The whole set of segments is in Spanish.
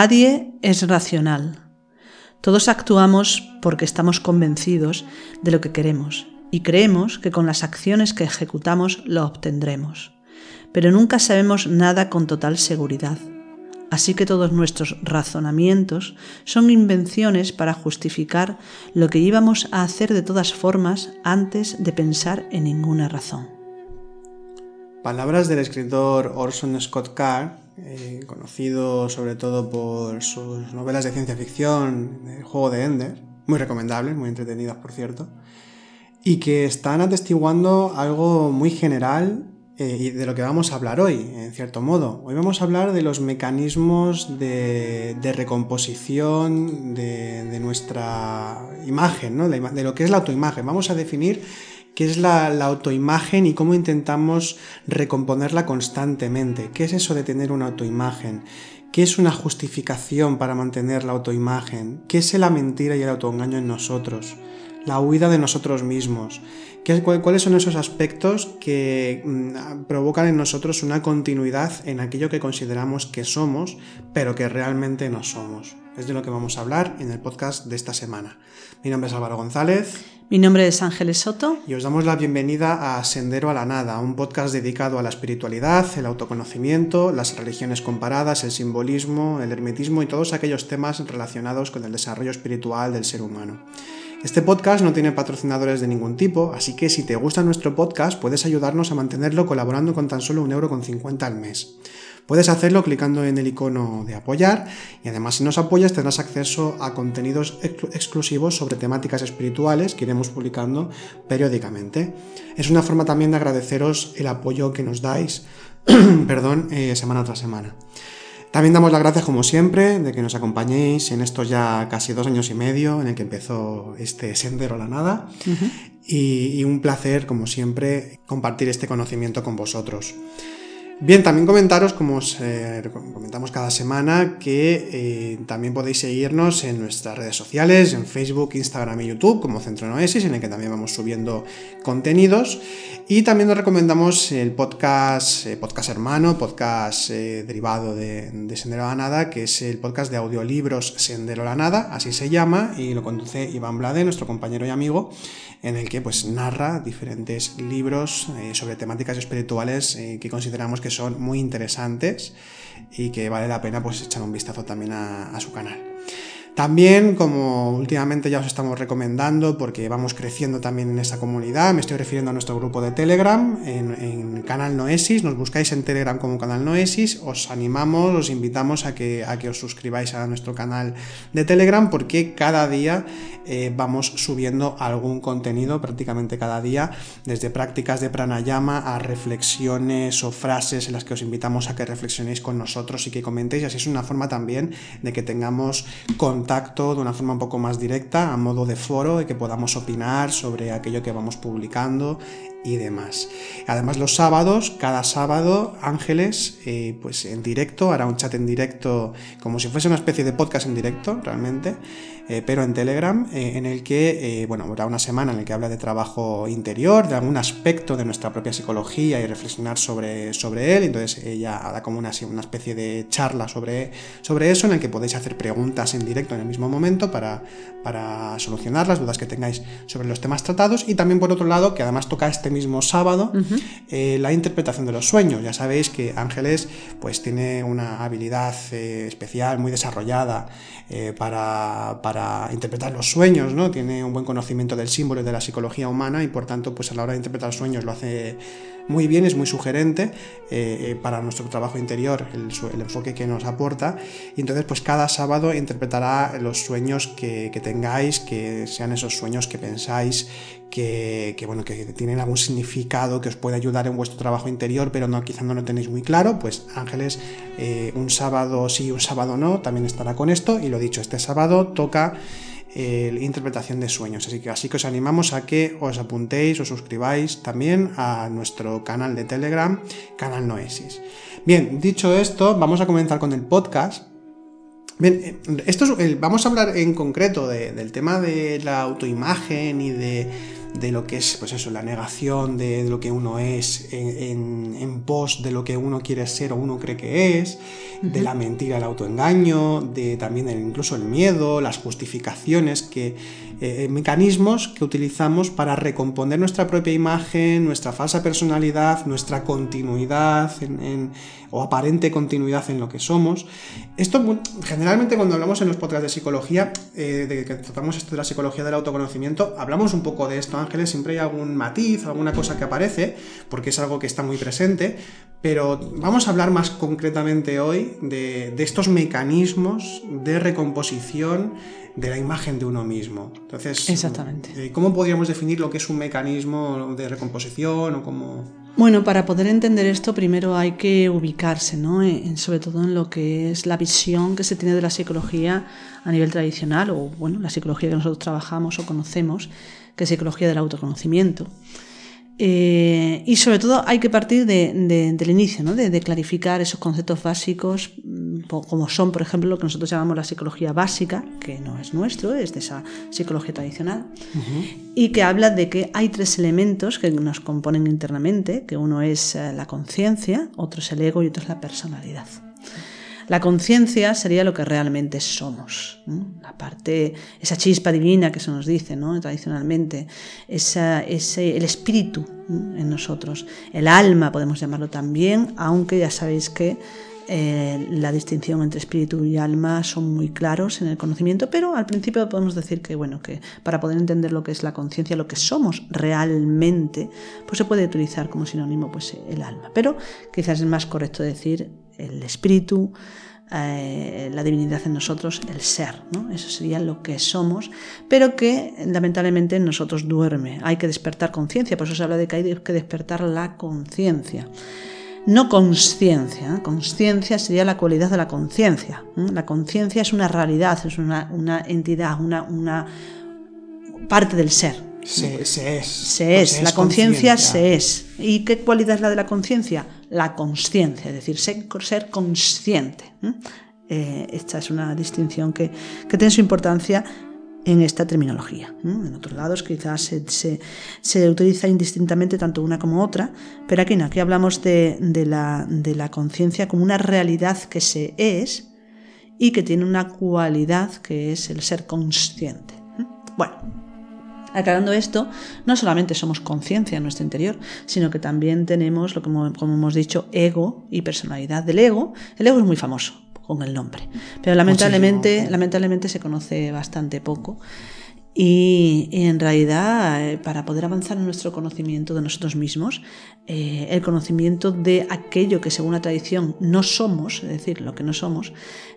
Nadie es racional. Todos actuamos porque estamos convencidos de lo que queremos y creemos que con las acciones que ejecutamos lo obtendremos. Pero nunca sabemos nada con total seguridad. Así que todos nuestros razonamientos son invenciones para justificar lo que íbamos a hacer de todas formas antes de pensar en ninguna razón. Palabras del escritor Orson Scott Card, eh, conocido sobre todo por sus novelas de ciencia ficción, El juego de Ender, muy recomendables, muy entretenidas por cierto, y que están atestiguando algo muy general eh, y de lo que vamos a hablar hoy, en cierto modo. Hoy vamos a hablar de los mecanismos de, recomposición de, nuestra imagen, de, lo que es la autoimagen. Vamos a definir qué es la, autoimagen y cómo intentamos recomponerla constantemente. ¿Qué es eso de tener una autoimagen? ¿Qué es una justificación para mantener la autoimagen? ¿Qué es la mentira y el autoengaño en nosotros? La huida de nosotros mismos. ¿Cuáles son esos aspectos que mm, provocan en nosotros una continuidad en aquello que consideramos que somos, pero que realmente no somos? Es de lo que vamos a hablar en el podcast de esta semana. Mi nombre es Álvaro González. Mi nombre es Ángeles Soto. Y os damos la bienvenida a Sendero a la Nada, un podcast dedicado a la espiritualidad, el autoconocimiento, las religiones comparadas, el simbolismo, el hermetismo y todos aquellos temas relacionados con el desarrollo espiritual del ser humano. Este podcast no tiene patrocinadores de ningún tipo, así que si te gusta nuestro podcast puedes ayudarnos a mantenerlo colaborando con tan solo un euro con 50 al mes. Puedes hacerlo clicando en el icono de apoyar y además si nos apoyas tendrás acceso a contenidos exclusivos sobre temáticas espirituales que iremos publicando periódicamente. Es una forma también de agradeceros el apoyo que nos dais perdón, eh, semana tras semana. También damos las gracias, como siempre, de que nos acompañéis en estos ya casi dos años y medio en el que empezó este sendero a la nada. y, y un placer, como siempre, compartir este conocimiento con vosotros. Bien, también comentaros, como os eh, comentamos cada semana, que eh, también podéis seguirnos en nuestras redes sociales, en Facebook, Instagram y YouTube, como Centro Noesis, en el que también vamos subiendo contenidos. Y también os recomendamos el podcast, eh, podcast hermano, podcast derivado de, de, Sendero a la Nada, que es el podcast de audiolibros Sendero a la Nada, así se llama, y lo conduce Iván Blade, nuestro compañero y amigo, en el que pues narra diferentes libros sobre temáticas espirituales que consideramos que son muy interesantes y que vale la pena pues echar un vistazo también a su canal. También, como últimamente ya os estamos recomendando, porque vamos creciendo también en esa comunidad, me estoy refiriendo a nuestro grupo de Telegram, en, Canal Noesis, nos buscáis en Telegram como Canal Noesis, os animamos, os invitamos a que, a que os suscribáis a nuestro canal de Telegram, porque cada día eh, vamos subiendo algún contenido, prácticamente cada día, desde prácticas de pranayama a reflexiones o frases en las que os invitamos a que reflexionéis con nosotros y que comentéis, así es una forma también de que tengamos contacto contacto de una forma un poco más directa, a modo de foro, y que podamos opinar sobre aquello que vamos publicando y demás. Además los sábados, cada sábado Ángeles, eh, pues en directo, hará un chat en directo como si fuese una especie de podcast en directo realmente, eh, pero en Telegram, eh, en el que, bueno, habrá una semana en la que habla de trabajo interior, de algún aspecto de nuestra propia psicología y reflexionar sobre, sobre él, entonces ella hará como una, una especie de charla sobre, sobre eso en el que podéis hacer preguntas en directo en el mismo momento para, para solucionar las dudas que tengáis sobre los temas tratados y también por otro lado que además toca este mismo sábado eh, la interpretación de los sueños. Ya sabéis que Ángeles pues tiene una habilidad eh, especial, muy desarrollada eh, para, para, interpretar los sueños, ¿no? Tiene un buen conocimiento del símbolo y de la psicología humana y por tanto pues a la hora de interpretar sueños lo hace muy bien, es muy sugerente para nuestro trabajo interior, el, enfoque que nos aporta. Y entonces pues cada sábado interpretará los sueños que, que tengáis, que sean esos sueños que pensáis que, bueno, que tienen algún significado que os puede ayudar en vuestro trabajo interior, pero no, quizá no lo tenéis muy claro, pues Ángeles, eh, un sábado sí, un sábado no, también estará con esto. Y lo dicho, este sábado toca eh, interpretación de sueños. Así que, así que os animamos a que os apuntéis, os suscribáis también a nuestro canal de Telegram, Canal Noesis. Bien, dicho esto, vamos a comenzar con el podcast. Bien, eh, esto vamos a hablar en concreto del tema de la autoimagen y de de lo que es, pues eso, la negación de, lo que uno es en, en, pos de lo que uno quiere ser o uno cree que es, de la mentira, el autoengaño, de también incluso el miedo, las justificaciones, que, eh, mecanismos que utilizamos para recomponer nuestra propia imagen, nuestra falsa personalidad, nuestra continuidad o aparente continuidad en lo que somos. Esto generalmente cuando hablamos en los podcasts de psicología, eh, de que tratamos esto de la psicología del autoconocimiento, hablamos un poco de esto, Ángeles, siempre hay algún matiz, alguna cosa que aparece, porque es algo que está muy presente, pero vamos a hablar más concretamente hoy de, estos mecanismos de recomposición de la imagen de uno mismo. Entonces, Exactamente. Eh, ¿cómo podríamos definir lo que es un mecanismo de recomposición o cómo... Bueno, para poder entender esto, primero hay que ubicarse, ¿no? sobre todo en lo que es la visión que se tiene de la psicología a nivel tradicional, o bueno, la psicología que nosotros trabajamos o conocemos, que es psicología del autoconocimiento. Eh, y sobre todo hay que partir del inicio, ¿no? de, clarificar esos conceptos básicos, mm, como son, por ejemplo, lo que nosotros llamamos la psicología básica, que no es nuestro, es de esa psicología tradicional, y que habla de que hay tres elementos que nos componen internamente, que uno es eh, la conciencia, otro es el ego y otro es la personalidad. La conciencia sería lo que realmente somos, la parte, esa chispa divina que se nos dice ¿no? tradicionalmente, esa, ese, el espíritu en nosotros, el alma podemos llamarlo también, aunque ya sabéis que eh, la distinción entre espíritu y alma son muy claros en el conocimiento, pero al principio podemos decir que, bueno, que para poder entender lo que es la conciencia, lo que somos realmente, pues se puede utilizar como sinónimo pues, el alma. Pero quizás es más correcto decir el espíritu, eh, la divinidad en nosotros, el ser, ¿no? Eso sería lo que somos, pero que lamentablemente en nosotros duerme. Hay que despertar conciencia, por eso se habla de que hay que despertar la conciencia. No conciencia, ¿eh? conciencia sería la cualidad de la conciencia. ¿eh? La conciencia es una realidad, es una, entidad, una, una parte del ser. Se, se es. Se es. la conciencia se es. ¿Y qué cualidad es la de la conciencia? La consciencia, es decir, ser, ser consciente. Eh, esta es una distinción que, que, tiene su importancia en esta terminología. En otros lados quizás se, se, utiliza indistintamente tanto una como otra, pero aquí no, aquí hablamos de, de la, de la conciencia como una realidad que se es y que tiene una cualidad que es el ser consciente. Bueno, Aclarando esto, no solamente somos conciencia en nuestro interior, sino que también tenemos, lo que como hemos dicho, ego y personalidad del ego. El ego es muy famoso con el nombre, pero lamentablemente, lamentablemente se conoce bastante poco. Y, en realidad, eh, para poder avanzar en nuestro conocimiento de nosotros mismos, eh, el conocimiento de aquello que según la tradición no somos, es decir, lo que no somos,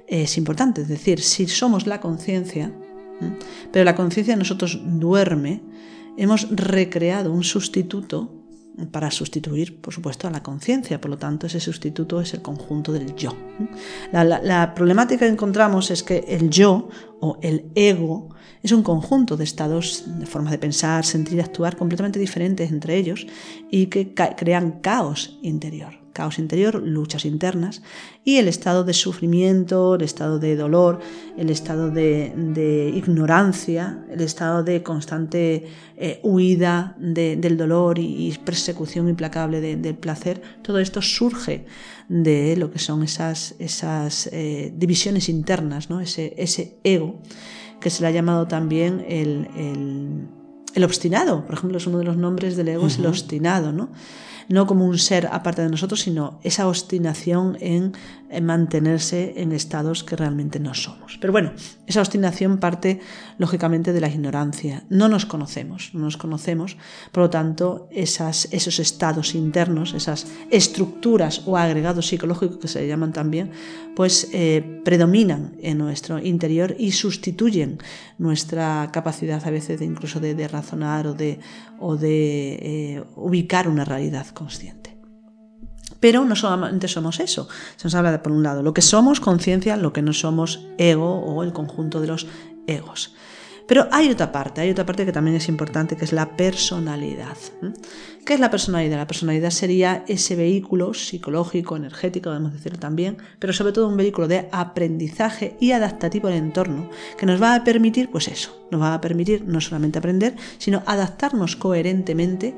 es importante. Es decir, si somos la conciencia, pero la conciencia de nosotros duerme, hemos recreado un sustituto para sustituir, por supuesto, a la conciencia. Por lo tanto, ese sustituto es el conjunto del yo. La, problemática que encontramos es que el yo o el ego es un conjunto de estados, de formas de pensar, sentir y actuar completamente diferentes entre ellos y que crean caos interior caos interior, luchas internas, y el estado de sufrimiento, el estado de dolor, el estado de, ignorancia, el estado de constante eh, huida del dolor y, persecución implacable del placer, todo esto surge de lo que son esas, esas eh, divisiones internas, ¿no? ese, ese ego, que se le ha llamado también el, el, obstinado, por ejemplo, es uno de los nombres del ego, es el obstinado, ¿no? No como un ser aparte de nosotros, sino esa obstinación en, mantenerse en estados que realmente no somos. Pero bueno, esa obstinación parte lógicamente de la ignorancia. No nos conocemos, no nos conocemos, por lo tanto, esos estados internos, esas estructuras o agregados psicológicos que se llaman también, pues eh, predominan en nuestro interior y sustituyen nuestra capacidad a veces de incluso de, razonar o de, o de eh, ubicar una realidad consciente. Pero no solamente somos eso, se nos habla de por un lado lo que somos conciencia, lo que no somos ego o el conjunto de los egos. Pero hay otra parte, hay otra parte que también es importante, que es la personalidad. ¿Qué es la personalidad? La personalidad sería ese vehículo psicológico, energético, podemos decirlo también, pero sobre todo un vehículo de aprendizaje y adaptativo al entorno, que nos va a permitir, pues eso, nos va a permitir no solamente aprender, sino adaptarnos coherentemente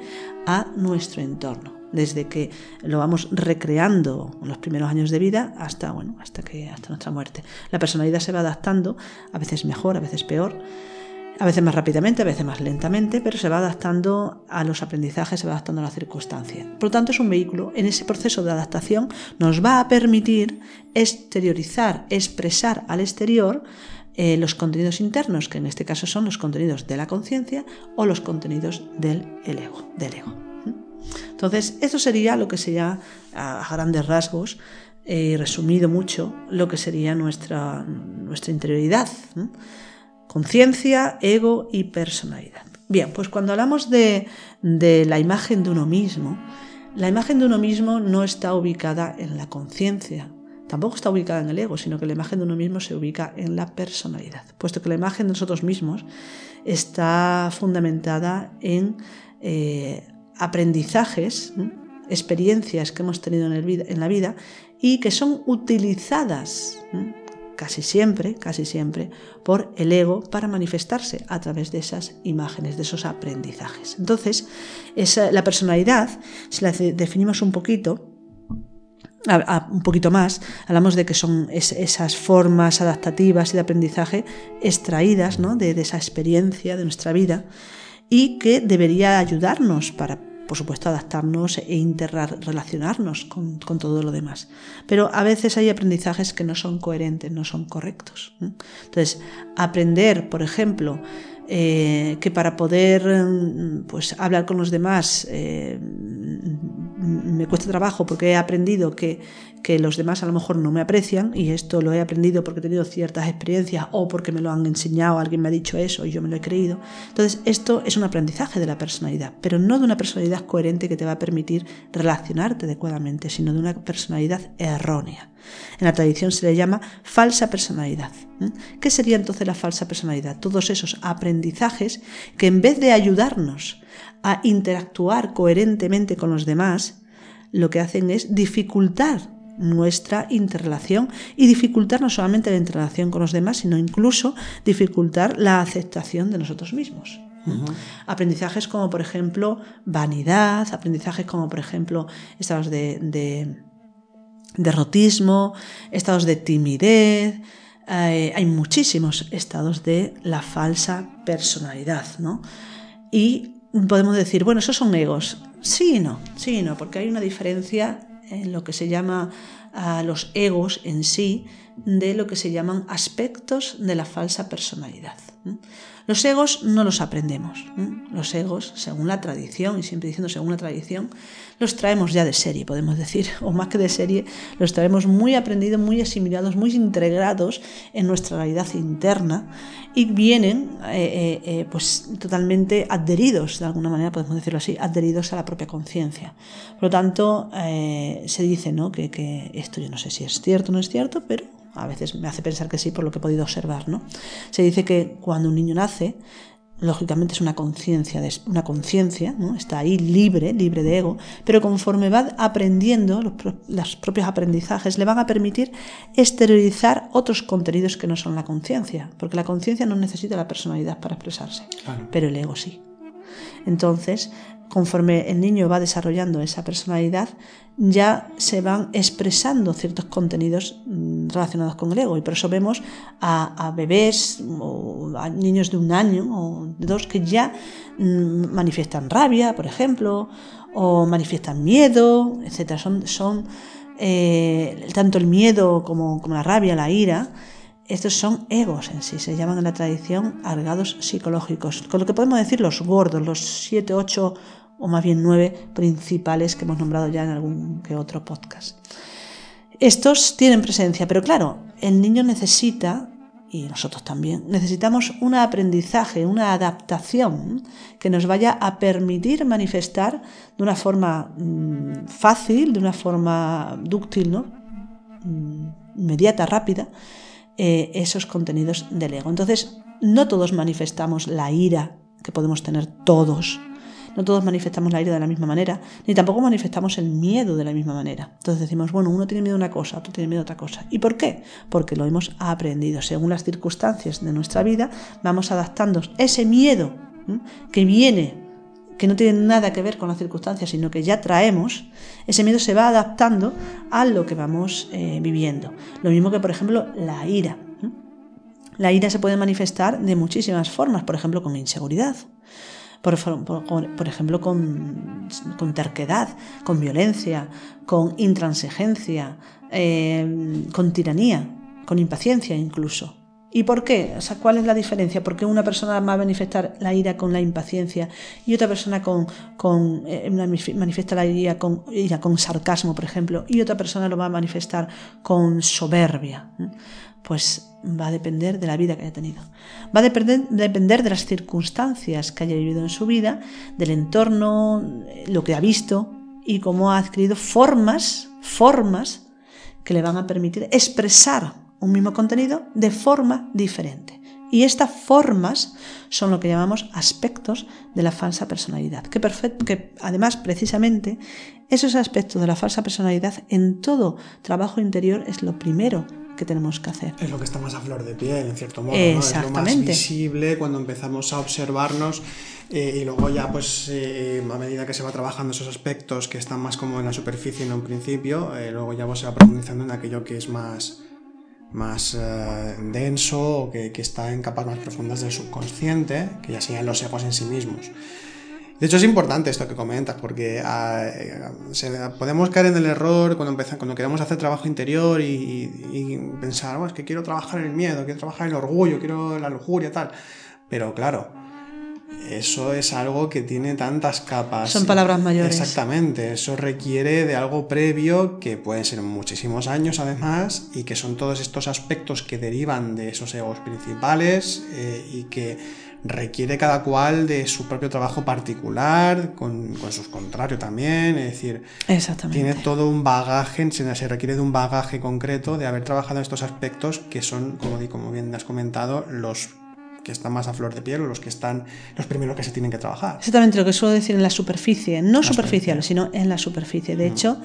a nuestro entorno desde que lo vamos recreando en los primeros años de vida hasta, bueno, hasta, que, hasta nuestra muerte. La personalidad se va adaptando, a veces mejor, a veces peor, a veces más rápidamente, a veces más lentamente, pero se va adaptando a los aprendizajes, se va adaptando a las circunstancias. Por lo tanto, es un vehículo. En ese proceso de adaptación nos va a permitir exteriorizar, expresar al exterior eh, los contenidos internos, que en este caso son los contenidos de la conciencia o los contenidos del del ego. Entonces, esto sería lo que sería a grandes rasgos, eh, resumido mucho, lo que sería nuestra, nuestra interioridad. Conciencia, ego y personalidad. Bien, pues cuando hablamos de, de la imagen de uno mismo, la imagen de uno mismo no está ubicada en la conciencia, tampoco está ubicada en el ego, sino que la imagen de uno mismo se ubica en la personalidad, puesto que la imagen de nosotros mismos está fundamentada en eh, aprendizajes, experiencias que hemos tenido en, la vida y que son utilizadas casi siempre, casi siempre, por el ego para manifestarse a través de esas imágenes, de esos aprendizajes. Entonces, la personalidad, si la definimos un poquito, un poquito más, hablamos de que son esas formas adaptativas y de aprendizaje extraídas de, de esa experiencia de nuestra vida y que debería ayudarnos para, por supuesto, adaptarnos e interrelacionarnos con, todo lo demás. Pero a veces hay aprendizajes que no son coherentes, no son correctos. Entonces, aprender, por ejemplo, eh, que para poder mm, pues, hablar con los demás eh, me cuesta trabajo porque he aprendido que, que los demás a lo mejor no me aprecian y esto lo he aprendido porque he tenido ciertas experiencias o porque me lo han enseñado, alguien me ha dicho eso y yo me lo he creído. Entonces, esto es un aprendizaje de la personalidad, pero no de una personalidad coherente que te va a permitir relacionarte adecuadamente, sino de una personalidad errónea. En la tradición se le llama falsa personalidad. ¿Qué sería entonces la falsa personalidad? Todos esos aprendizajes que en vez de ayudarnos a interactuar coherentemente con los demás, lo que hacen es dificultar nuestra interrelación y dificultar no solamente la interrelación con los demás, sino incluso dificultar la aceptación de nosotros mismos. Aprendizajes como por ejemplo vanidad, aprendizajes como por ejemplo estados de, derrotismo, estados de timidez, eh, hay muchísimos estados de la falsa personalidad, ¿no? Y podemos decir, bueno, esos son egos. Sí y no, sí y no, porque hay una diferencia en lo que se llama a los egos en sí, de lo que se llaman aspectos de la falsa personalidad. Los egos no los aprendemos. Los egos, según la tradición, y siempre diciendo según la tradición, los traemos ya de serie, podemos decir, o más que de serie, los traemos muy aprendidos, muy asimilados, muy integrados en nuestra realidad interna y vienen eh, eh, eh, pues totalmente adheridos, de alguna manera podemos decirlo así, adheridos a la propia conciencia. Por lo tanto, se dice ¿no? que, que esto yo no sé si es cierto o no es cierto, pero a veces me hace pensar que sí por lo que he podido observar, ¿no? Se dice que cuando un niño nace, lógicamente es una conciencia, una conciencia, ¿no? está ahí libre, libre de ego, pero conforme va aprendiendo, los, propios aprendizajes le van a permitir exteriorizar otros contenidos que no son la conciencia, porque la conciencia no necesita la personalidad para expresarse, pero el ego sí. Entonces, conforme el niño va desarrollando esa personalidad, ya se van expresando ciertos contenidos mm, relacionados con el ego. Y por eso vemos a, bebés o a niños de un año o de dos que ya mm, manifiestan rabia, por ejemplo, o manifiestan miedo, etc. Son, eh, tanto el miedo como, la rabia, la ira, estos son egos en sí, se llaman en la tradición argados psicológicos, con lo que podemos decir los gordos, los siete, ocho o más bien nueve principales que hemos nombrado ya en algún que otro podcast. Estos tienen presencia, pero claro, el niño necesita, y nosotros también, necesitamos un aprendizaje, una adaptación que nos vaya a permitir manifestar de una forma mm, fácil, de una forma dúctil, ¿no? Mm, inmediata, rápida, eh, esos contenidos del ego. Entonces, no todos manifestamos la ira que podemos tener todos. No todos manifestamos la ira de la misma manera, ni tampoco manifestamos el miedo de la misma manera. Entonces decimos, bueno, uno tiene miedo a una cosa, otro tiene miedo a otra cosa. ¿Y por qué? Porque lo hemos aprendido. Según las circunstancias de nuestra vida, vamos adaptando ese miedo que viene que no tiene nada que ver con las circunstancias, sino que ya traemos, ese miedo se va adaptando a lo que vamos eh, viviendo. Lo mismo que, por ejemplo, la ira. La ira se puede manifestar de muchísimas formas, por ejemplo, con inseguridad, por, ejemplo, con, terquedad, con violencia, con intransigencia, eh, con tiranía, con impaciencia incluso. ¿Y por qué? O sea, ¿Cuál es la diferencia? ¿Por qué una persona va a manifestar la ira con la impaciencia y otra persona con, con eh, manifiesta la ira con, ira con sarcasmo, por ejemplo, y otra persona lo va a manifestar con soberbia? Pues va a depender de la vida que haya tenido. Va a depender, depender de las circunstancias que haya vivido en su vida, del entorno, lo que ha visto y cómo ha adquirido formas, formas que le van a permitir expresar un mismo contenido de forma diferente. Y estas formas son lo que llamamos aspectos de la falsa personalidad. Que, que además, precisamente, esos aspectos de la falsa personalidad en todo trabajo interior es lo primero que tenemos que hacer. Es lo que está más a flor de piel, en cierto modo. Es lo más visible cuando empezamos a observarnos eh, y luego ya, pues, eh, a medida que se va trabajando esos aspectos que están más como en la superficie en un principio, eh, luego ya se va profundizando en aquello que es más más eh, denso o que, está en capas más profundas del subconsciente, que ya serían los egos en sí mismos. De hecho, es importante esto que comentas, porque ah, eh, podemos caer en el error cuando, empezamos, cuando queremos hacer trabajo interior y, pensar, oh, es que quiero trabajar el miedo, quiero trabajar el orgullo, quiero la lujuria, tal. Pero claro, eso es algo que tiene tantas capas. Son palabras mayores. Exactamente, eso requiere de algo previo que pueden ser muchísimos años además y que son todos estos aspectos que derivan de esos egos principales eh, y que requiere cada cual de su propio trabajo particular, con, sus contrarios también, es decir, tiene todo un bagaje, se requiere de un bagaje concreto de haber trabajado en estos aspectos que son, como, como bien has comentado, los que están más a flor de piel o los que están los primeros que se tienen que trabajar. Exactamente lo que suelo decir en la superficie, no superficial, sino en la superficie. De hecho,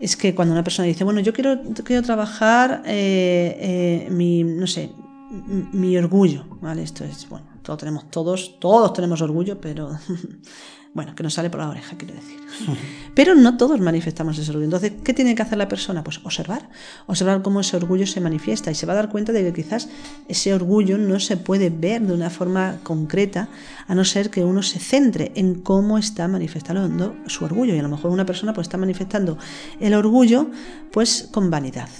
es que cuando una persona dice, bueno, yo quiero, quiero trabajar eh, eh, mi, no sé, mi orgullo, ¿vale? Esto es, bueno, todos tenemos, todos, todos tenemos orgullo, pero Bueno, que nos sale por la oreja, quiero decir. Pero no todos manifestamos ese orgullo. Entonces, ¿qué tiene que hacer la persona? Pues observar. Observar cómo ese orgullo se manifiesta y se va a dar cuenta de que quizás ese orgullo no se puede ver de una forma concreta a no ser que uno se centre en cómo está manifestando su orgullo. Y a lo mejor una persona pues está manifestando el orgullo pues con vanidad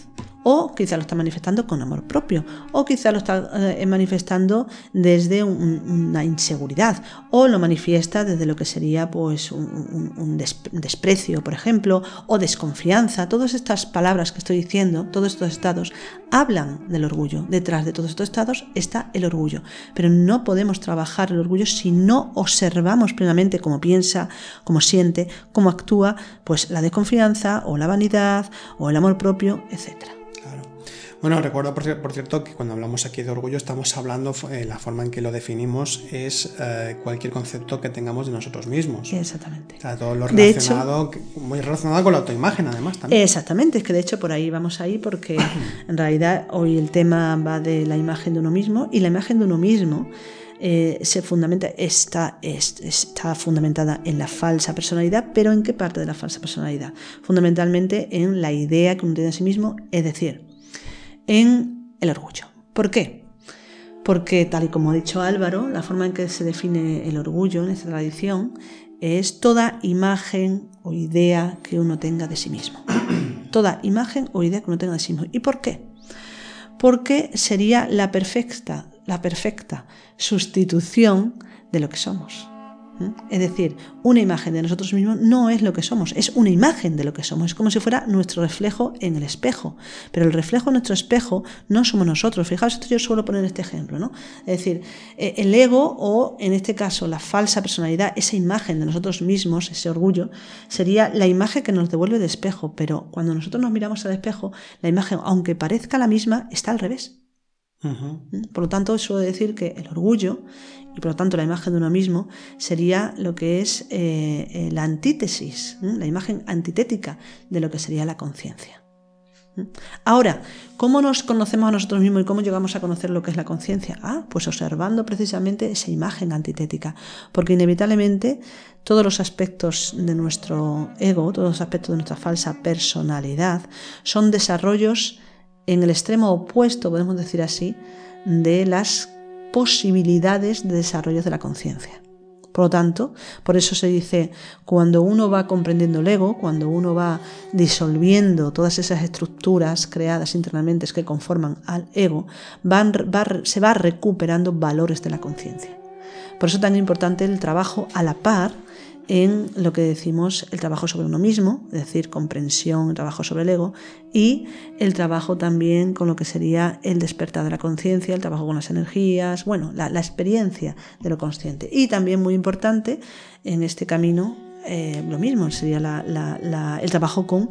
o quizá lo está manifestando con amor propio, o quizá lo está eh, manifestando desde una inseguridad, o lo manifiesta desde lo que sería pues un, desprecio, por ejemplo, o desconfianza. Todas estas palabras que estoy diciendo, todos estos estados, hablan del orgullo. Detrás de todos estos estados está el orgullo, pero no podemos trabajar el orgullo si no observamos plenamente cómo piensa, cómo siente, cómo actúa, pues la desconfianza o la vanidad o el amor propio, etcétera. Bueno, recuerdo por, cierto que cuando hablamos aquí de orgullo estamos hablando, eh, la forma en que lo definimos es eh, cualquier concepto que tengamos de nosotros mismos. Exactamente. O sea, todo lo relacionado, muy relacionado con la autoimagen además también. Exactamente, es que de hecho por ahí vamos ahí porque en realidad hoy el tema va de la imagen de uno mismo y la imagen de uno mismo eh, se fundamenta, está, está fundamentada en la falsa personalidad, pero ¿en qué parte de la falsa personalidad? Fundamentalmente en la idea que uno tiene de sí mismo, es decir, en el orgullo. ¿Por qué? Porque, tal y como ha dicho Álvaro, la forma en que se define el orgullo en esta tradición es toda imagen o idea que uno tenga de sí mismo. toda imagen o idea que uno tenga de sí mismo. ¿Y por qué? Porque sería la perfecta, la perfecta sustitución de lo que somos. Es decir, una imagen de nosotros mismos no es lo que somos, es una imagen de lo que somos, es como si fuera nuestro reflejo en el espejo. Pero el reflejo en nuestro espejo no somos nosotros. Fijaos, esto yo suelo poner este ejemplo, ¿no? Es decir, eh, el ego o en este caso la falsa personalidad, esa imagen de nosotros mismos, ese orgullo, sería la imagen que nos devuelve el espejo. Pero cuando nosotros nos miramos al espejo, la imagen, aunque parezca la misma, está al revés. Por lo tanto, suelo decir que el orgullo y por lo tanto la imagen de uno mismo sería lo que es eh, eh, la antítesis, la imagen antitética de lo que sería la conciencia. Ahora, ¿cómo nos conocemos a nosotros mismos y cómo llegamos a conocer lo que es la conciencia? Ah, pues observando precisamente esa imagen antitética, porque inevitablemente todos los aspectos de nuestro ego, todos los aspectos de nuestra falsa personalidad, son desarrollos en el extremo opuesto, podemos decir así, de las posibilidades de desarrollo de la conciencia. Por lo tanto, por eso se dice, cuando uno va comprendiendo el ego, cuando uno va disolviendo todas esas estructuras creadas internamente que conforman al ego, se va recuperando valores de la conciencia. Por eso es tan importante el trabajo a la par en lo que decimos el trabajo sobre uno mismo, es decir, comprensión, trabajo sobre el ego, y el trabajo también con lo que sería el despertar de la conciencia, el trabajo con las energías, bueno, la, experiencia de lo consciente. Y también muy importante en este camino, eh, lo mismo, sería el trabajo con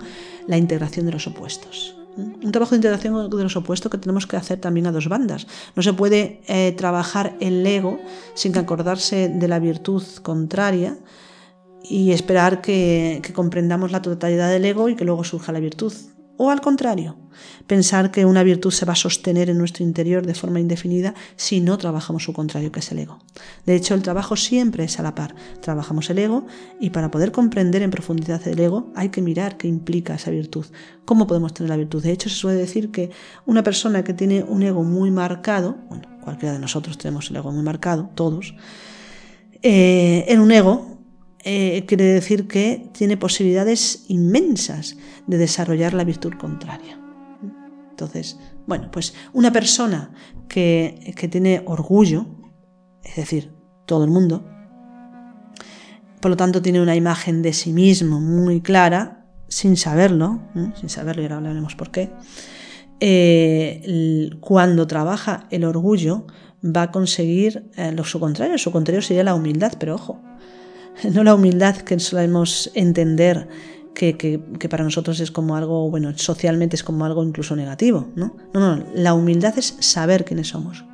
la integración de los opuestos. Un trabajo de integración de los opuestos que tenemos que hacer también a dos bandas. No se puede eh, trabajar el ego sin acordarse de la virtud contraria, y esperar que, comprendamos la totalidad del ego y que luego surja la virtud. O al contrario, pensar que una virtud se va a sostener en nuestro interior de forma indefinida si no trabajamos su contrario, que es el ego. De hecho, el trabajo siempre es a la par. Trabajamos el ego y para poder comprender en profundidad el ego hay que mirar qué implica esa virtud. ¿Cómo podemos tener la virtud? De hecho, se suele decir que una persona que tiene un ego muy marcado, bueno, cualquiera de nosotros tenemos el ego muy marcado, todos, eh, en un ego eh, quiere decir que tiene posibilidades inmensas de desarrollar la virtud contraria. Entonces, bueno, pues una persona que, tiene orgullo, es decir, todo el mundo, por lo tanto tiene una imagen de sí mismo muy clara, sin saberlo, sin saberlo y ahora hablaremos por qué, eh, cuando trabaja el orgullo va a conseguir eh, lo, su contrario, su contrario sería la humildad, pero ojo, no la humildad que solemos entender que, para nosotros es como algo, bueno, socialmente es como algo incluso negativo, ¿no? No, no, la humildad es saber quiénes somos.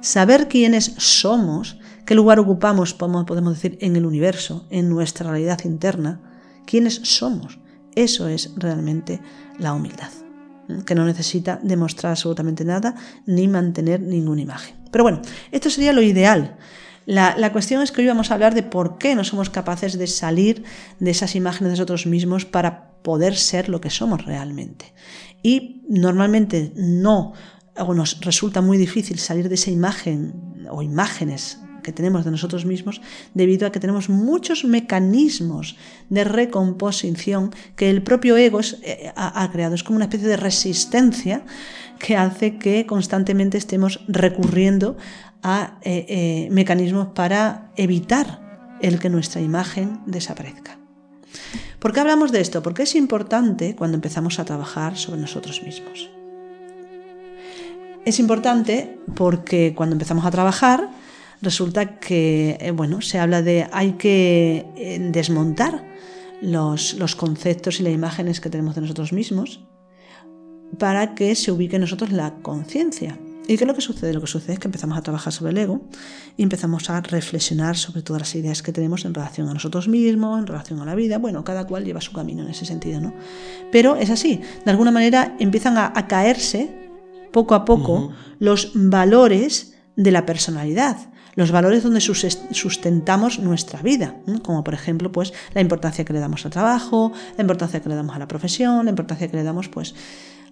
Saber quiénes somos, qué lugar ocupamos, podemos decir, en el universo, en nuestra realidad interna, quiénes somos. Eso es realmente la humildad, que no necesita demostrar absolutamente nada ni mantener ninguna imagen. Pero bueno, esto sería lo ideal. La, cuestión es que hoy vamos a hablar de por qué no somos capaces de salir de esas imágenes de nosotros mismos para poder ser lo que somos realmente. Y normalmente no, o nos resulta muy difícil salir de esa imagen o imágenes que tenemos de nosotros mismos debido a que tenemos muchos mecanismos de recomposición que el propio ego eh, ha, creado. Es como una especie de resistencia que hace que constantemente estemos recurriendo a eh, eh, mecanismos para evitar el que nuestra imagen desaparezca. ¿Por qué hablamos de esto? Porque es importante cuando empezamos a trabajar sobre nosotros mismos. Es importante porque cuando empezamos a trabajar resulta que, eh, bueno, se habla de hay que desmontar los, los conceptos y las imágenes que tenemos de nosotros mismos para que se ubique en nosotros la conciencia, ¿Y qué es lo que sucede? Lo que sucede es que empezamos a trabajar sobre el ego y empezamos a reflexionar sobre todas las ideas que tenemos en relación a nosotros mismos, en relación a la vida. Bueno, cada cual lleva su camino en ese sentido, ¿no? Pero es así, de alguna manera empiezan a, caerse poco a poco los valores de la personalidad los valores donde sustentamos nuestra vida, como por ejemplo pues la importancia que le damos al trabajo, la importancia que le damos a la profesión, la importancia que le damos pues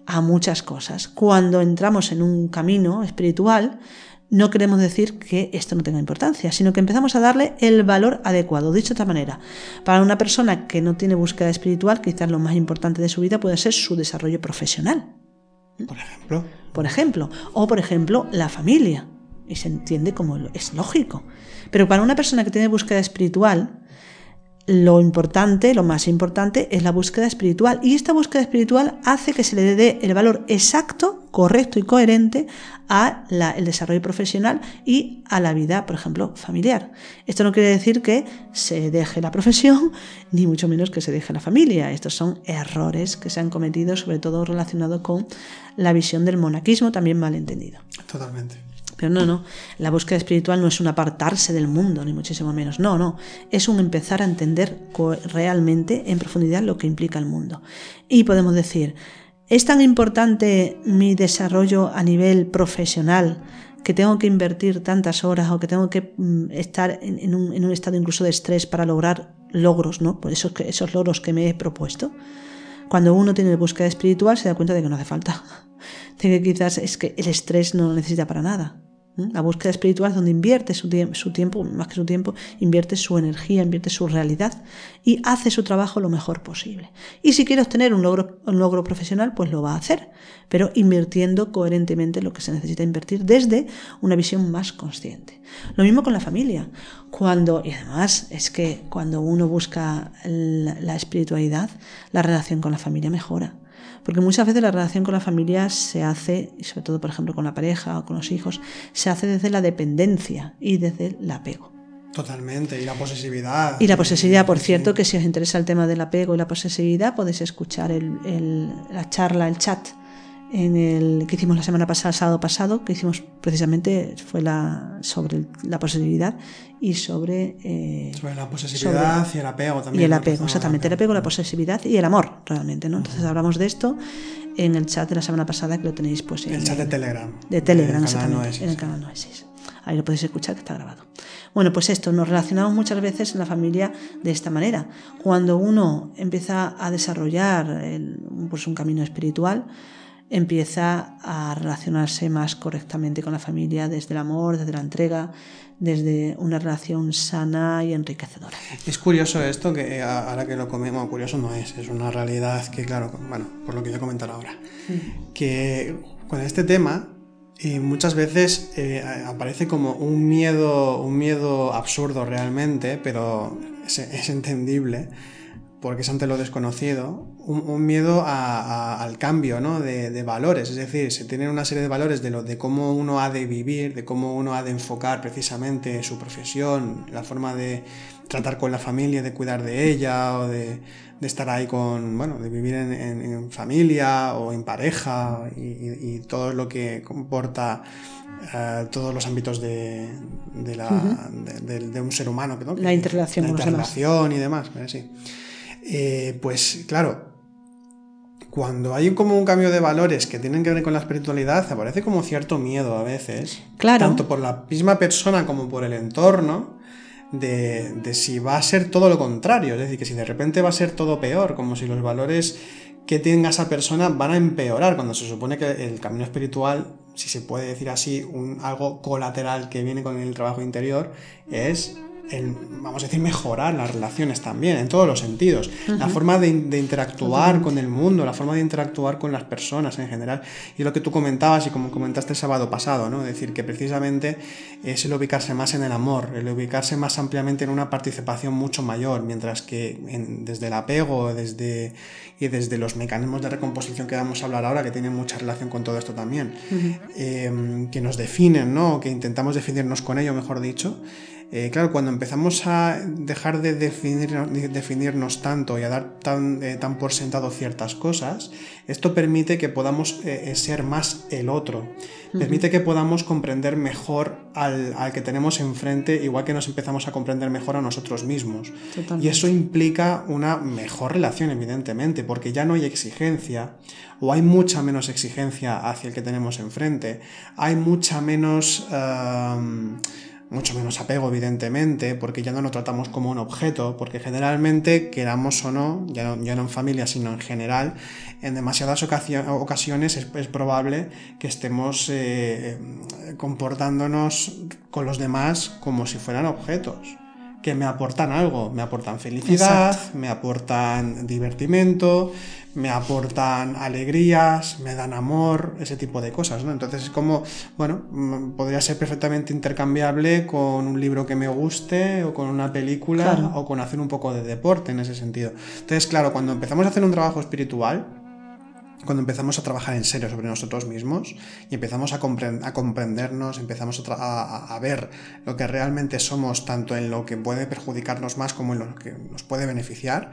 a muchas cosas. Cuando entramos en un camino espiritual, no queremos decir que esto no tenga importancia, sino que empezamos a darle el valor adecuado. Dicho de otra manera, para una persona que no tiene búsqueda espiritual, quizás lo más importante de su vida puede ser su desarrollo profesional. Por ejemplo. Por ejemplo. O por ejemplo, la familia. Y se entiende como es lógico. Pero para una persona que tiene búsqueda espiritual, lo importante, lo más importante, es la búsqueda espiritual. Y esta búsqueda espiritual hace que se le dé el valor exacto, correcto y coherente a el desarrollo profesional y a la vida, por ejemplo, familiar. Esto no quiere decir que se deje la profesión, ni mucho menos que se deje la familia. Estos son errores que se han cometido, sobre todo relacionados con la visión del monaquismo, también mal entendido. Totalmente. Pero no, no, la búsqueda espiritual no es un apartarse del mundo, ni muchísimo menos. No, no, es un empezar a entender realmente en profundidad lo que implica el mundo. Y podemos decir, ¿es tan importante mi desarrollo a nivel profesional que tengo que invertir tantas horas o que tengo que mm, estar en, un, estado incluso de estrés para lograr logros, ¿no? Por esos, esos logros que me he propuesto? Cuando uno tiene búsqueda espiritual se da cuenta de que no hace falta. De que quizás es que el estrés no lo necesita para nada. La búsqueda espiritual es donde invierte su, tiempo, más que su tiempo, invierte su energía, invierte su realidad y hace su trabajo lo mejor posible. Y si quiere obtener un logro, un logro profesional, pues lo va a hacer, pero invirtiendo coherentemente lo que se necesita invertir desde una visión más consciente. Lo mismo con la familia. Cuando, y además es que cuando uno busca la espiritualidad, la relación con la familia mejora. Porque muchas veces la relación con la familia se hace, y sobre todo por ejemplo con la pareja o con los hijos, se hace desde la dependencia y desde el apego. Totalmente, y la posesividad. Y la posesividad, por cierto, que si os interesa el tema del apego y la posesividad, podéis escuchar la charla, el chat en el que hicimos la semana pasada, sábado pasado, que hicimos precisamente fue la sobre la posesividad y sobre eh, sobre la posesividad y el apego también. Y el apego, exactamente, el apego, la posesividad y el amor realmente, ¿no? Entonces hablamos de esto en el chat de la semana pasada que lo tenéis pues en el chat de Telegram. De Telegram, exactamente, en el canal Noesis. Ahí lo podéis escuchar que está grabado. Bueno, pues esto, nos relacionamos muchas veces en la familia de esta manera. Cuando uno empieza a desarrollar pues un camino espiritual, empieza a relacionarse más correctamente con la familia desde el amor, desde la entrega, desde una relación sana y enriquecedora. Es curioso esto que ahora que lo comemos, curioso no es, es una realidad que claro, bueno, por lo que yo comentar ahora, mm. que con este tema y muchas veces eh, aparece como un miedo, un miedo absurdo realmente, pero es, es entendible porque es ante lo desconocido, un, miedo al cambio ¿no? de, valores. Es decir, se tienen una serie de valores de, lo, de cómo uno ha de vivir, de cómo uno ha de enfocar precisamente su profesión, la forma de tratar con la familia, de cuidar de ella, o de, estar ahí con, bueno, de vivir en, familia o en pareja y, todo lo que comporta eh, todos los ámbitos de, la, de, un ser humano. La interrelación, la interrelación y demás. Sí. Eh, pues claro, cuando hay como un cambio de valores que tienen que ver con la espiritualidad, aparece como cierto miedo a veces, claro. tanto por la misma persona como por el entorno, de, de, si va a ser todo lo contrario, es decir, que si de repente va a ser todo peor, como si los valores que tenga esa persona van a empeorar, cuando se supone que el camino espiritual, si se puede decir así, un, algo colateral que viene con el trabajo interior, es vamos a decir, mejorar las relaciones también, en todos los sentidos. La forma de, interactuar con el mundo, la forma de interactuar con las personas en general. Y lo que tú comentabas y como comentaste el sábado pasado, ¿no? Es decir, que precisamente es el ubicarse más en el amor, el ubicarse más ampliamente en una participación mucho mayor, mientras que desde el apego desde, y desde los mecanismos de recomposición que vamos a hablar ahora, que tienen mucha relación con todo esto también, eh, que nos definen, ¿no? que intentamos definirnos con ello, mejor dicho, eh, claro, cuando empezamos a dejar de definirnos tanto y a dar tan, eh, tan, por sentado ciertas cosas, esto permite que podamos eh, ser más el otro, permite que podamos comprender mejor al, que tenemos enfrente, igual que nos empezamos a comprender mejor a nosotros mismos. Y eso implica una mejor relación, evidentemente, porque ya no hay exigencia, o hay mucha menos exigencia hacia el que tenemos enfrente, hay mucha menos mucho menos apego, evidentemente, porque ya no lo tratamos como un objeto, porque generalmente, queramos o no, ya no, en familia, sino en general, en demasiadas ocasiones es, probable que estemos eh, comportándonos con los demás como si fueran objetos que me aportan algo, me aportan felicidad, me aportan divertimento, me aportan alegrías, me dan amor, ese tipo de cosas, ¿no? Entonces es como, bueno, mm, podría ser perfectamente intercambiable con un libro que me guste o con una película o con hacer un poco de deporte en ese sentido. Entonces, claro, cuando empezamos a hacer un trabajo espiritual, cuando empezamos a trabajar en serio sobre nosotros mismos y empezamos a, a comprendernos, empezamos a, a, ver lo que realmente somos, tanto en lo que puede perjudicarnos más como en lo que nos puede beneficiar,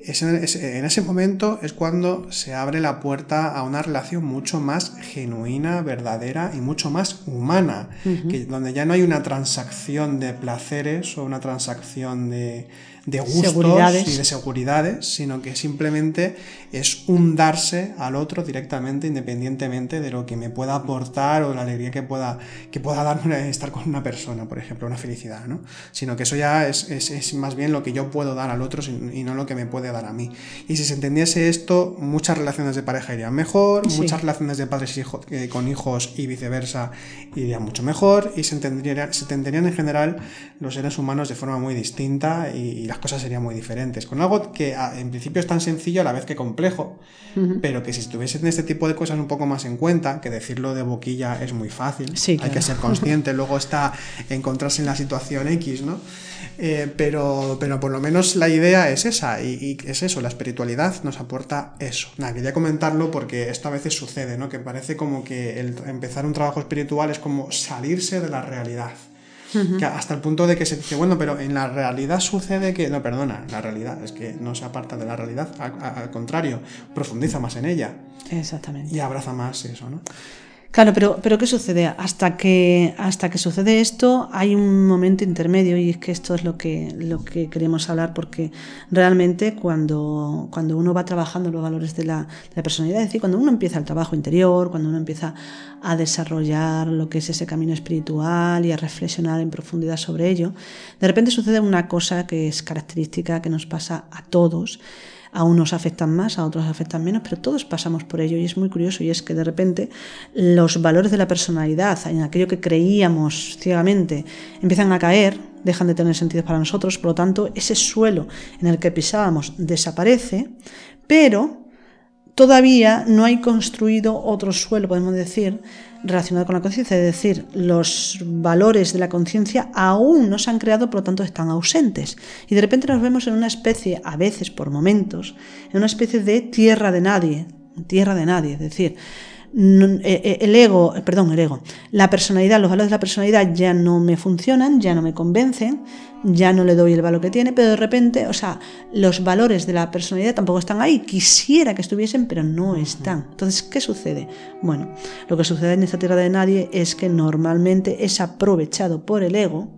en ese momento es cuando se abre la puerta a una relación mucho más genuina, verdadera y mucho más humana, que, donde ya no hay una transacción de placeres o una transacción de, de gustos y de seguridades, sino que simplemente es un darse al otro directamente, independientemente de lo que me pueda aportar o la alegría que pueda, que pueda darme estar con una persona, por ejemplo, una felicidad, ¿no? Sino que eso ya es, es, más bien lo que yo puedo dar al otro y no lo que me puede dar a mí. Y si se entendiese esto, muchas relaciones de pareja irían mejor, muchas relaciones de padres hijo, eh, con hijos y viceversa irían mucho mejor y se entenderían, se entenderían en general los seres humanos de forma muy distinta y, y las cosas serían muy diferentes. Con algo que en principio es tan sencillo a la vez que complejo, pero que si estuviesen este tipo de cosas un poco más en cuenta, que decirlo de boquilla es muy fácil, hay que ser consciente, luego está encontrarse en la situación X, ¿no? Eh, pero, pero por lo menos la idea es esa, y, es eso, la espiritualidad nos aporta eso. Nada, quería comentarlo porque esto a veces sucede, ¿no? Que parece como que el empezar un trabajo espiritual es como salirse de la realidad hasta el punto de que se dice, bueno, pero en la realidad sucede que, no, perdona, la realidad es que no se aparta de la realidad, al contrario, profundiza más en ella. Exactamente. Y abraza más eso, ¿no? Claro, pero, pero ¿qué sucede? Hasta que, hasta que sucede esto hay un momento intermedio y es que esto es lo que, lo que queremos hablar porque realmente cuando, cuando uno va trabajando los valores de la, de la personalidad, es decir, cuando uno empieza el trabajo interior, cuando uno empieza a desarrollar lo que es ese camino espiritual y a reflexionar en profundidad sobre ello, de repente sucede una cosa que es característica que nos pasa a todos a unos afectan más, a otros afectan menos, pero todos pasamos por ello y es muy curioso y es que de repente los valores de la personalidad, en aquello que creíamos ciegamente, empiezan a caer, dejan de tener sentido para nosotros, por lo tanto ese suelo en el que pisábamos desaparece, pero todavía no hay construido otro suelo, podemos decir, relacionado con la conciencia, es decir, los valores de la conciencia aún no se han creado, por lo tanto están ausentes. Y de repente nos vemos en una especie, a veces por momentos, en una especie de tierra de nadie, tierra de nadie, es decir, el ego, perdón, el ego, la personalidad, los valores de la personalidad ya no me funcionan, ya no me convencen, ya no le doy el valor que tiene, pero de repente, o sea, los valores de la personalidad tampoco están ahí, quisiera que estuviesen, pero no están. Entonces, ¿qué sucede? Bueno, lo que sucede en esta tierra de nadie es que normalmente es aprovechado por el ego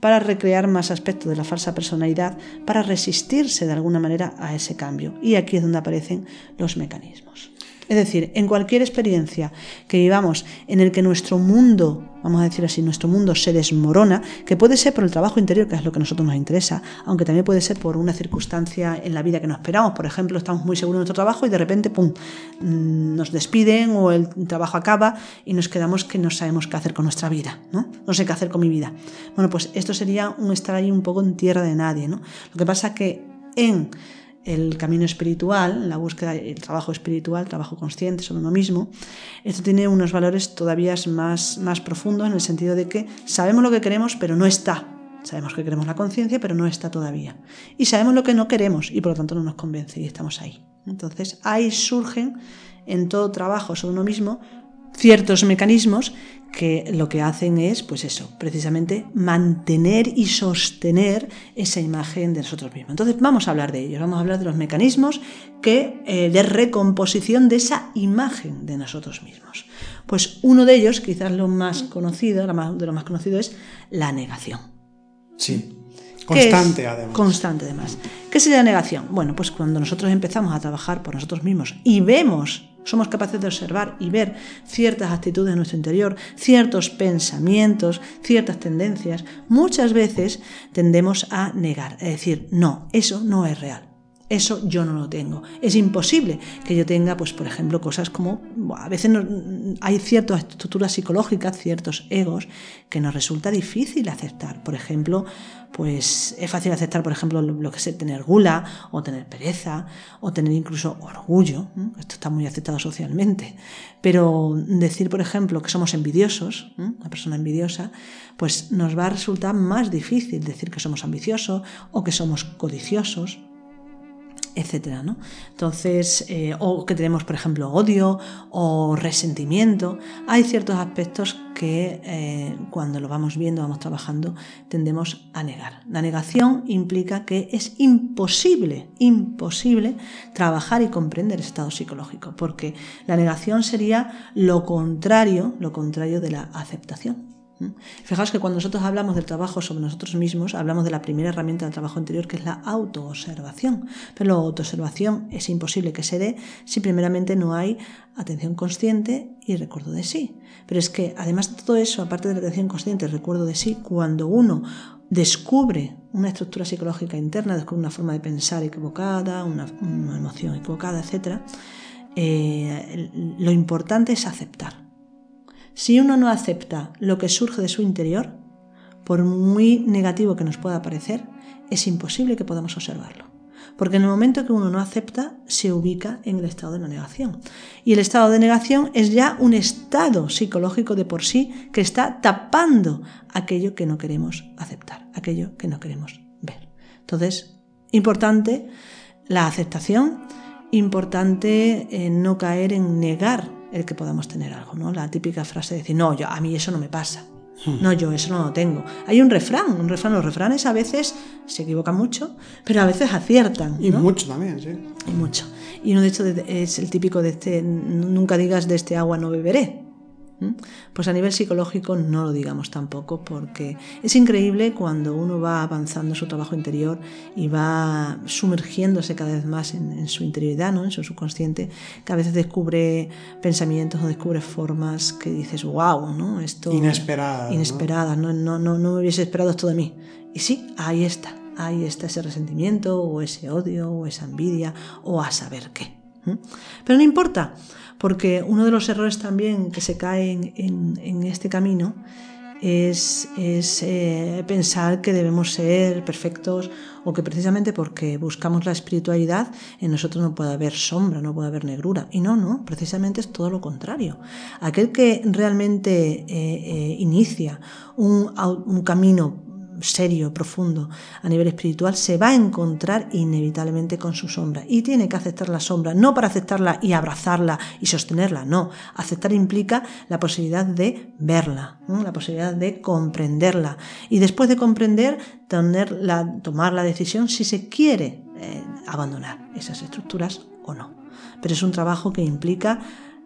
para recrear más aspectos de la falsa personalidad, para resistirse de alguna manera a ese cambio. Y aquí es donde aparecen los mecanismos. Es decir, en cualquier experiencia que vivamos en el que nuestro mundo, vamos a decir así, nuestro mundo se desmorona, que puede ser por el trabajo interior, que es lo que a nosotros nos interesa, aunque también puede ser por una circunstancia en la vida que no esperamos. Por ejemplo, estamos muy seguros de nuestro trabajo y de repente, ¡pum!, mm, nos despiden o el trabajo acaba y nos quedamos que no sabemos qué hacer con nuestra vida, ¿no? No sé qué hacer con mi vida. Bueno, pues esto sería un estar ahí un poco en tierra de nadie, ¿no? Lo que pasa que en el camino espiritual, la búsqueda, el trabajo espiritual, trabajo consciente sobre uno mismo, esto tiene unos valores todavía más, más profundos en el sentido de que sabemos lo que queremos, pero no está. Sabemos que queremos la conciencia, pero no está todavía. Y sabemos lo que no queremos y por lo tanto no nos convence y estamos ahí. Entonces ahí surgen en todo trabajo sobre uno mismo ciertos mecanismos que lo que hacen es, pues eso, precisamente mantener y sostener esa imagen de nosotros mismos. Entonces vamos a hablar de ellos, vamos a hablar de los mecanismos que, eh, de recomposición de esa imagen de nosotros mismos. Pues uno de ellos, quizás lo más conocido, de lo más conocido es la negación. Sí. Constante, además. Constante, además. ¿Qué es la negación? Bueno, pues cuando nosotros empezamos a trabajar por nosotros mismos y vemos somos capaces de observar y ver ciertas actitudes en nuestro interior, ciertos pensamientos, ciertas tendencias, muchas veces tendemos a negar, es decir, no, eso no es real. Eso yo no lo tengo. Es imposible que yo tenga, pues, por ejemplo, cosas como a veces hay ciertas estructuras psicológicas, ciertos egos que nos resulta difícil aceptar. Por ejemplo, pues es fácil aceptar, por ejemplo, lo, que es tener gula o tener pereza o tener incluso orgullo. Esto está muy aceptado socialmente. Pero decir, por ejemplo, que somos envidiosos, una persona envidiosa, pues nos va a resultar más difícil decir que somos ambiciosos o que somos codiciosos etcétera, ¿no? Entonces, eh, o que tenemos, por ejemplo, odio o resentimiento. Hay ciertos aspectos que eh, cuando lo vamos viendo, vamos trabajando, tendemos a negar. La negación implica que es imposible, imposible trabajar y comprender el estado psicológico, porque la negación sería lo contrario, lo contrario de la aceptación. Fijaos que cuando nosotros hablamos del trabajo sobre nosotros mismos, hablamos de la primera herramienta del trabajo interior, que es la autoobservación. Pero la autoobservación es imposible que se dé si primeramente no hay atención consciente y recuerdo de sí. Pero es que además de todo eso, aparte de la atención consciente y recuerdo de sí, cuando uno descubre una estructura psicológica interna, descubre una forma de pensar equivocada, una, emoción equivocada, etc., eh, lo importante es aceptar si uno no acepta lo que surge de su interior, por muy negativo que nos pueda parecer, es imposible que podamos observarlo. Porque en el momento que uno no acepta, se ubica en el estado de la negación. Y el estado de negación es ya un estado psicológico de por sí que está tapando aquello que no queremos aceptar, aquello que no queremos ver. Entonces, importante la aceptación, importante eh, no caer en negar el que podamos tener algo, ¿no? La típica frase de decir, no, yo, a mí eso no me pasa. Hmm. No, yo eso no lo tengo. Hay un refrán, un refrán, los refranes a veces se equivocan mucho, pero a veces aciertan. Y mucho también, sí. Y mucho. Y uno de hecho es el típico de este, nunca digas de este agua no beberé. Pues a nivel psicológico no lo digamos tampoco porque es increíble cuando uno va avanzando en su trabajo interior y va sumergiéndose cada vez más en, su interioridad, ¿no? en su subconsciente, que a veces descubre pensamientos o descubre formas que dices, wow, ¿no? Esto... Inesperadas. Inesperadas, ¿no? No, no, no me hubiese esperado esto de mí. Y sí, ahí está, ahí está ese resentimiento o ese odio o esa envidia o a saber qué. Pero no importa, porque uno de los errores también que se caen en, este camino es, eh, pensar que debemos ser perfectos o que precisamente porque buscamos la espiritualidad en nosotros no puede haber sombra, no puede haber negrura. Y no, no, precisamente es todo lo contrario. Aquel que realmente eh, eh, inicia un camino serio, profundo a nivel espiritual, se va a encontrar inevitablemente con su sombra. Y tiene que aceptar la sombra, no para aceptarla y abrazarla y sostenerla, no. Aceptar implica la posibilidad de verla, la posibilidad de comprenderla. Y después de comprender, tener la, tomar la decisión si se quiere eh, abandonar esas estructuras o no. Pero es un trabajo que implica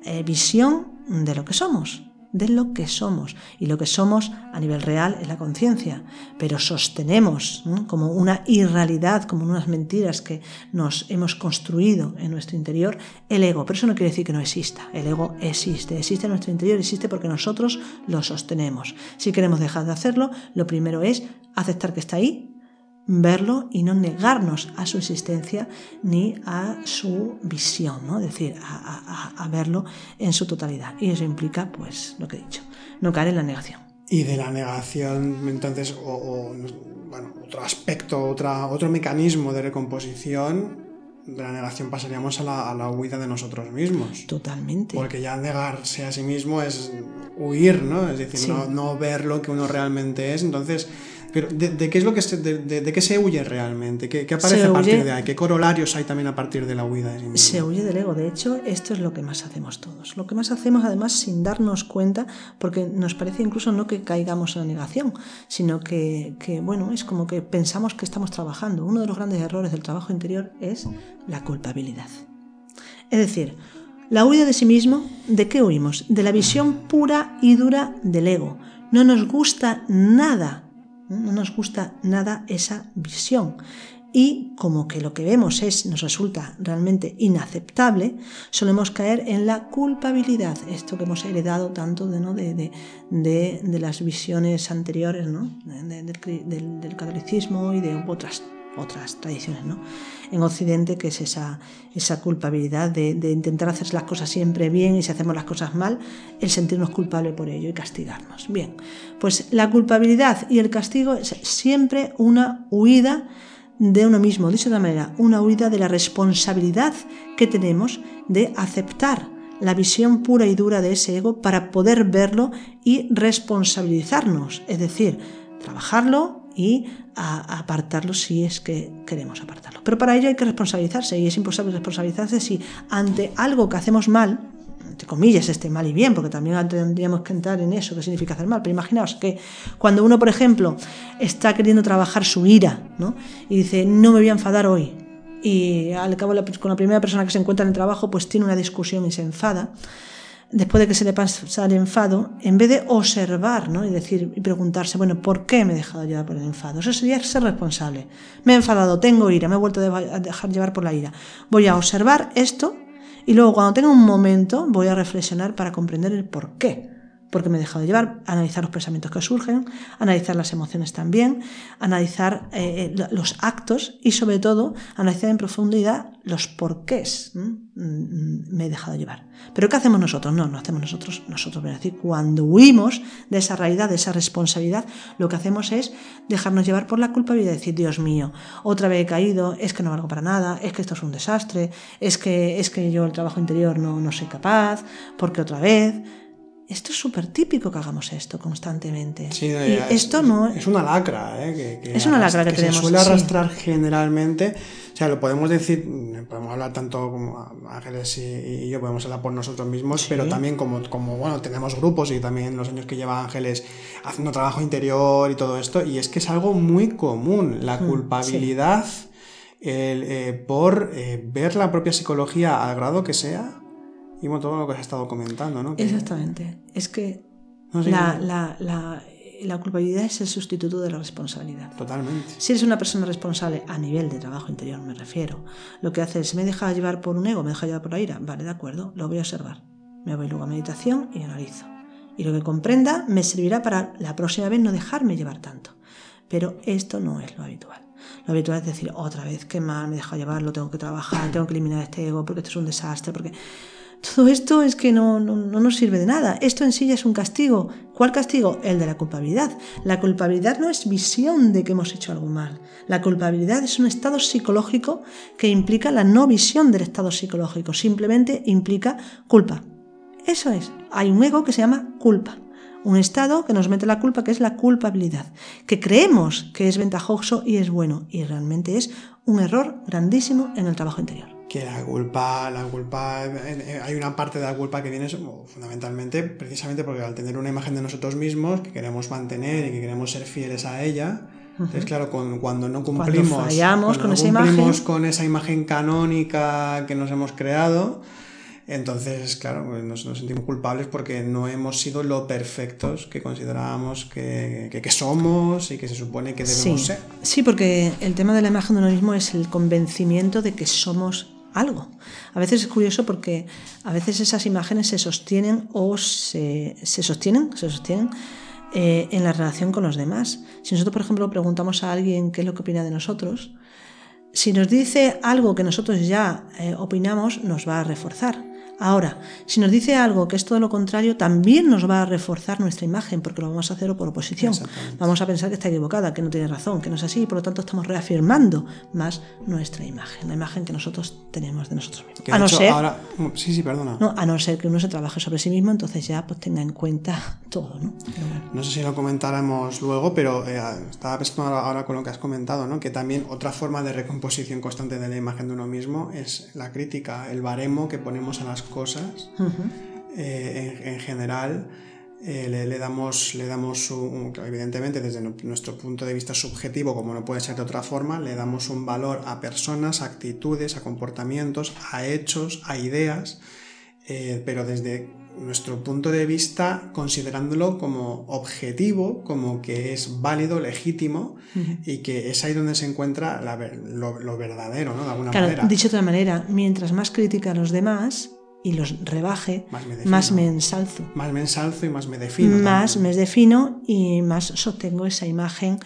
eh, visión de lo que somos de lo que somos. Y lo que somos a nivel real es la conciencia, pero sostenemos como una irrealidad, como unas mentiras que nos hemos construido en nuestro interior, el ego. Pero eso no quiere decir que no exista. El ego existe, existe en nuestro interior, existe porque nosotros lo sostenemos. Si queremos dejar de hacerlo, lo primero es aceptar que está ahí, verlo y no negarnos a su existencia ni a su visión, ¿no? es decir, a, verlo en su totalidad. Y eso implica, pues, lo que he dicho, no caer en la negación. Y de la negación, entonces, o, bueno, otro aspecto, otra, otro mecanismo de recomposición, de la negación pasaríamos a la, a la, huida de nosotros mismos. Totalmente. Porque ya negarse a sí mismo es huir, ¿no? Es decir, no, no ver lo que uno realmente es. Entonces, pero ¿de, qué es lo que se, de, qué se huye realmente? ¿Qué, aparece a partir de ahí? ¿Qué corolarios hay también a partir de la huida? se huye del ego. De hecho, esto es lo que más hacemos todos. Lo que más hacemos, además, sin darnos cuenta, porque nos parece incluso no que caigamos en la negación, sino que, que, bueno, es como que pensamos que estamos trabajando. Uno de los grandes errores del trabajo interior es la culpabilidad. Es decir, la huida de sí mismo, ¿de qué huimos? De la visión pura y dura del ego. No nos gusta nada no nos gusta nada esa visión. Y como que lo que vemos es, nos resulta realmente inaceptable, solemos caer en la culpabilidad, esto que hemos heredado tanto de, ¿no? de, de, las visiones anteriores ¿no? del, catolicismo y de otras otras tradiciones, ¿no? En Occidente, que es esa, esa culpabilidad de, intentar hacer las cosas siempre bien y si hacemos las cosas mal, el sentirnos culpable por ello y castigarnos. Bien, pues la culpabilidad y el castigo es siempre una huida de uno mismo, dicho de otra manera, una huida de la responsabilidad que tenemos de aceptar la visión pura y dura de ese ego para poder verlo y responsabilizarnos, es decir, trabajarlo y apartarlo si es que queremos apartarlo. Pero para ello hay que responsabilizarse y es imposible responsabilizarse si ante algo que hacemos mal, entre comillas, este mal y bien, porque también tendríamos que entrar en eso, qué significa hacer mal. Pero imaginaos que cuando uno, por ejemplo, está queriendo trabajar su ira, ¿no? Y dice, no me voy a enfadar hoy, y al cabo con la primera persona que se encuentra en el trabajo pues tiene una discusión y se enfada después de que se le pasa el enfado en vez de observar ¿no? y decir y preguntarse bueno ¿por qué me he dejado llevar por el enfado? eso sería ser responsable me he enfadado, tengo ira, me he vuelto a dejar llevar por la ira voy a observar esto y luego cuando tenga un momento voy a reflexionar para comprender el por qué porque me he dejado llevar, analizar los pensamientos que surgen, analizar las emociones también, analizar eh, eh, los actos y sobre todo analizar en profundidad los porqués mm, me he dejado llevar. Pero ¿qué hacemos nosotros? No, no hacemos nosotros, nosotros, es decir, cuando huimos de esa realidad, de esa responsabilidad, lo que hacemos es dejarnos llevar por la culpabilidad y decir, Dios mío, otra vez he caído, es que no valgo para nada, es que esto es un desastre, es que, es que yo el trabajo interior no, no soy capaz, porque otra vez esto es súper típico que hagamos esto constantemente. Sí, y esto no es una lacra, ¿eh? que, es una lacra que, tenemos. Se suele arrastrar generalmente. O sea, lo podemos decir, podemos hablar tanto como Ángeles y, yo, podemos hablar por nosotros mismos, pero también como, como, bueno, tenemos grupos y también los años que lleva Ángeles haciendo trabajo interior y todo esto, y es que es algo muy común, la mm, culpabilidad. Eh, por eh, ver la propia psicología al grado que sea, y todo lo que has estado comentando, ¿no? Exactamente. Es que la, la, la, la, culpabilidad es el sustituto de la responsabilidad. Totalmente. Si eres una persona responsable a nivel de trabajo interior, me refiero, lo que haces, me deja llevar por un ego, me deja llevar por la ira, vale, de acuerdo, lo voy a observar. Me voy luego a meditación y analizo. Y lo que comprenda me servirá para la próxima vez no dejarme llevar tanto. Pero esto no es lo habitual. Lo habitual es decir, otra vez, qué mal, me deja llevar, lo tengo que trabajar, tengo que eliminar este ego porque esto es un desastre, porque todo esto es que no, no, nos sirve de nada. Esto en sí ya es un castigo. ¿Cuál castigo? El de la culpabilidad. La culpabilidad no es visión de que hemos hecho algo mal. La culpabilidad es un estado psicológico que implica la no visión del estado psicológico. Simplemente implica culpa. Eso es. Hay un ego que se llama culpa. Un estado que nos mete la culpa, que es la culpabilidad, que creemos que es ventajoso y es bueno, y realmente es un error grandísimo en el trabajo interior que la culpa, la culpa, hay una parte de la culpa que viene fundamentalmente precisamente porque al tener una imagen de nosotros mismos que queremos mantener y que queremos ser fieles a ella, entonces claro, cuando no cumplimos, con, esa imagen. con esa imagen canónica que nos hemos creado, entonces, claro, pues nos, sentimos culpables porque no hemos sido lo perfectos que considerábamos que, que, somos y que se supone que debemos ser. Sí, porque el tema de la imagen de uno mismo es el convencimiento de que somos algo. A veces es curioso porque a veces esas imágenes se sostienen o se, sostienen, se sostienen eh, en la relación con los demás. Si nosotros, por ejemplo, preguntamos a alguien qué es lo que opina de nosotros, si nos dice algo que nosotros ya eh, opinamos, nos va a reforzar. Ahora, si nos dice algo que es todo lo contrario, también nos va a reforzar nuestra imagen, porque lo vamos a hacer por oposición. Vamos a pensar que está equivocada, que no tiene razón, que no es así, y por lo tanto estamos reafirmando más nuestra imagen, la imagen que nosotros tenemos de nosotros mismos. a no ser, sí, sí, perdona. a no ser que uno se trabaje sobre sí mismo, entonces ya pues tenga en cuenta todo. No, no sé si lo comentáramos luego, pero eh, estaba pensando ahora con lo que has comentado, ¿no? que también otra forma de recomposición constante de la imagen de uno mismo es la crítica, el baremo que ponemos a las cosas, eh, en, general, eh, le, damos, le damos evidentemente desde nuestro punto de vista subjetivo, como no puede ser de otra forma, le damos un valor a personas, a actitudes, a comportamientos, a hechos, a ideas, eh, pero desde nuestro punto de vista considerándolo como objetivo, como que es válido, legítimo y que es ahí donde se encuentra lo, verdadero, ¿no? De alguna manera. Dicho de otra manera, mientras más crítica a los demás, y los rebaje, más me, ensalzo. Más me ensalzo y más me defino. Más me defino y más sostengo esa imagen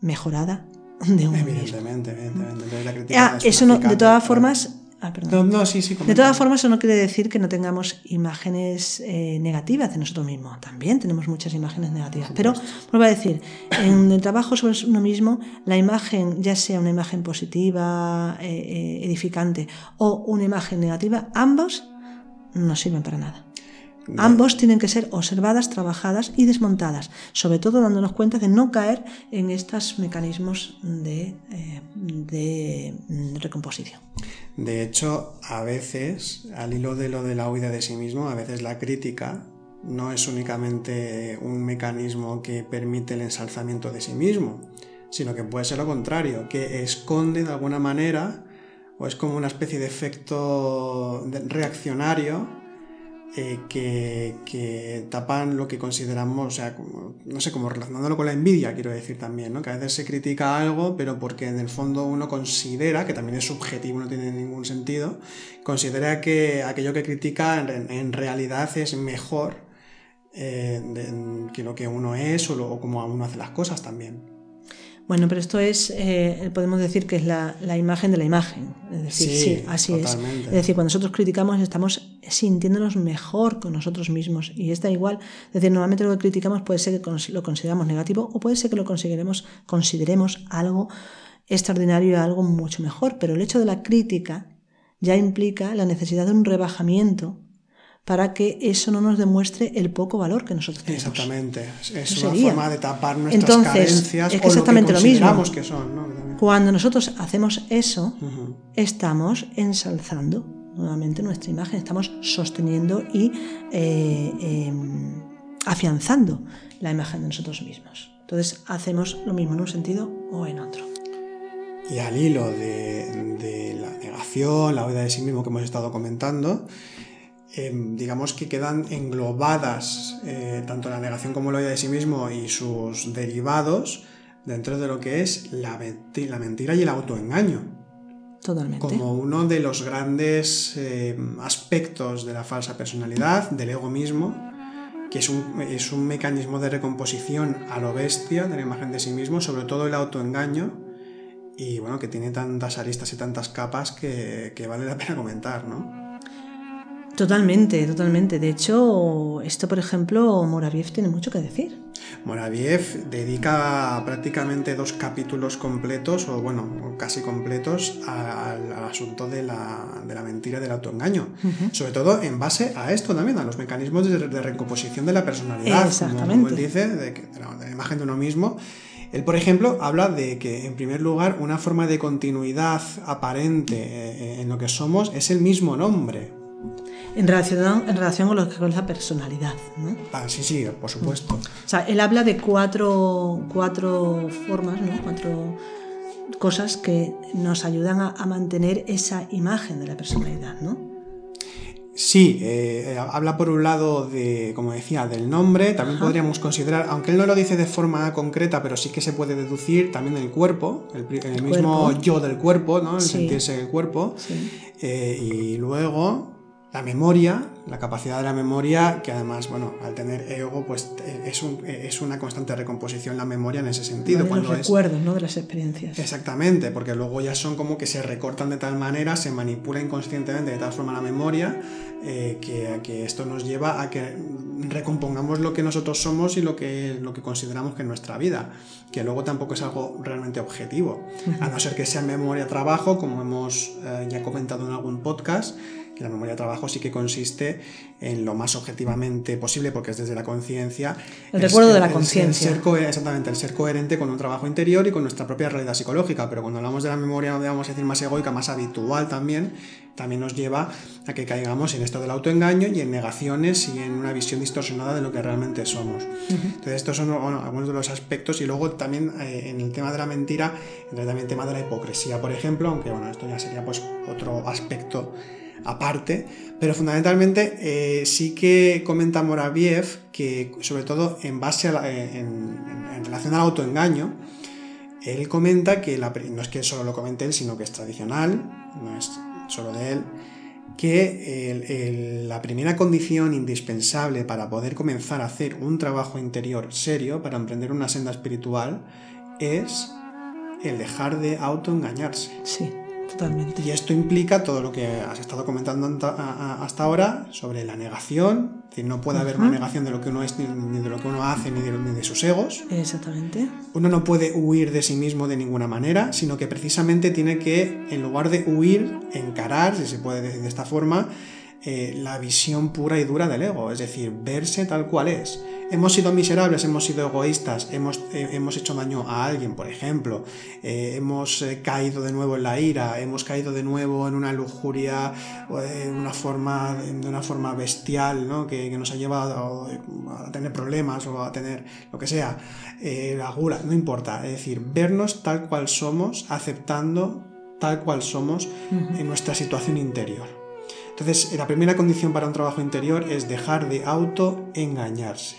mejorada de uno Evidentemente, evidentemente. La crítica Ah, es eso una no, de todas formas. ah. No, no, sí, sí. De todas formas, eso no quiere decir que no tengamos imágenes eh, negativas de nosotros mismos. También tenemos muchas imágenes negativas. Pero, vuelvo a decir, en el trabajo sobre uno mismo, la imagen, ya sea una imagen positiva, eh, eh, edificante, o una imagen negativa, ambos no sirven para nada. Ambos tienen que ser observadas, trabajadas y desmontadas, sobre todo dándonos cuenta de no caer en estos mecanismos de, eh, de, mm, recomposición. De hecho, a veces, al hilo de lo de la huida de sí mismo, a veces la crítica no es únicamente un mecanismo que permite el ensalzamiento de sí mismo, sino que puede ser lo contrario, que esconde de alguna manera, o es como una especie de efecto reaccionario eh, que, tapan lo que consideramos, o sea, no sé, como relacionándolo con la envidia, quiero decir también, ¿no? Que a veces se critica algo, pero porque en el fondo uno considera, que también es subjetivo, no tiene ningún sentido, considera que aquello que critica en, realidad es mejor eh, que lo que uno es o, lo- o como uno hace las cosas también. Bueno, pero esto es, eh, podemos decir que es la, la imagen de la imagen. Es decir, Sí, sí, así totalmente. es. Es decir, cuando nosotros criticamos estamos sintiéndonos mejor con nosotros mismos. Y está igual. Es decir, normalmente lo que criticamos puede ser que lo consideramos negativo o puede ser que lo consideremos, consideremos algo extraordinario, algo mucho mejor. Pero el hecho de la crítica ya implica la necesidad de un rebajamiento para que eso no nos demuestre el poco valor que nosotros tenemos. Exactamente. Es una sería. forma de tapar nuestras Entonces, carencias es que o lo que exactamente lo mismo. consideramos que son. Cuando nosotros hacemos eso, estamos ensalzando nuevamente nuestra imagen, estamos sosteniendo y eh, eh, afianzando la imagen de nosotros mismos. Entonces hacemos lo mismo en un sentido o en otro. Y al hilo de, de la negación, la huida de sí mismo que hemos estado comentando, eh, digamos que quedan englobadas eh, tanto la negación como la huida de sí mismo y sus derivados dentro de lo que es la, menti- la mentira y el autoengaño, Totalmente. como uno de los grandes eh, aspectos de la falsa personalidad, del ego mismo, que es un, es un mecanismo de recomposición a lo bestia de la imagen de sí mismo, sobre todo el autoengaño, y bueno, que tiene tantas aristas y tantas capas que, que vale la pena comentar, ¿no? Totalmente, totalmente. De hecho, esto, por ejemplo, Moraviev tiene mucho que decir. Moraviev dedica prácticamente dos capítulos completos, o bueno, casi completos, al, al asunto de la, de la mentira y del autoengaño. Sobre todo en base a esto también, a los mecanismos de, de recomposición de la personalidad, como, como Exactamente. él dice, de, que- de la, de la imagen de uno mismo. Él, por ejemplo, habla de que, en primer lugar, una forma de continuidad aparente eh, en lo que somos es el mismo nombre. En relación, en relación con lo que es la personalidad. ¿no? Ah, sí, sí, por supuesto. O sea, él habla de cuatro, cuatro formas, ¿no? cuatro cosas que nos ayudan a, a mantener esa imagen de la personalidad. ¿no? Sí, eh, habla por un lado de, como decía, del nombre, también Ajá. podríamos considerar, aunque él no lo dice de forma concreta, pero sí que se puede deducir también el cuerpo, el, mismo cuerpo. yo del cuerpo, ¿no? El Sí. sentirse en el cuerpo. Sí. Eh, y luego la memoria, la capacidad de la memoria, que además, bueno, al tener ego, pues eh, es, un- eh, es una constante recomposición la memoria en ese sentido. de cuando los es, recuerdos ¿no? de las experiencias. Exactamente, porque luego ya son como que se recortan de tal manera, se manipula inconscientemente de tal forma la memoria, eh, que, que esto nos lleva a que recompongamos lo que nosotros somos y lo que, lo que consideramos que es nuestra vida, que luego tampoco es algo realmente objetivo, a no ser que sea memoria-trabajo, como hemos eh, ya comentado en algún podcast, la memoria de trabajo sí que consiste en lo más objetivamente posible, porque es desde la conciencia. El recuerdo de la el- el conciencia. exactamente, el ser coherente con un trabajo interior y con nuestra propia realidad psicológica. Pero cuando hablamos de la memoria, vamos a decir, más egoica, más habitual también, también nos lleva a que caigamos en esto del autoengaño y en negaciones y en una visión distorsionada de lo que realmente somos. Entonces, estos son bueno, algunos de los aspectos. Y luego también eh, en el tema de la mentira, entra también el tema de la hipocresía, por ejemplo, aunque bueno, esto ya sería pues otro aspecto aparte, pero fundamentalmente eh, sí que comenta Moraviev que sobre todo en base a la- en, relación al autoengaño, él comenta que la, no es que solo lo comente él, sino que es tradicional, no es solo de él, que la primera condición indispensable para poder comenzar a hacer un trabajo interior serio, para emprender una senda espiritual, es el dejar de autoengañarse. Sí, totalmente. Y esto implica todo lo que has estado comentando hasta ahora sobre la negación, que no puede haber una negación de lo que uno es, ni de lo que uno hace, ni de, ni de sus egos. Exactamente. Uno no puede huir de sí mismo de ninguna manera, sino que precisamente tiene que, en lugar de huir, encarar, si se puede decir de esta forma, eh, la visión pura y dura del ego, es decir, verse tal cual es. Hemos sido miserables, hemos sido egoístas, hemos, eh, hemos hecho daño a alguien, por ejemplo, eh, hemos caído de nuevo en la ira, hemos caído de nuevo en una lujuria, en una forma, de una forma bestial, ¿no? que, nos ha llevado a, tener problemas o a tener lo que sea, la gula, no importa, es decir, vernos tal cual somos, aceptando tal cual somos en nuestra situación interior. Entonces, la primera condición para un trabajo interior es dejar de autoengañarse.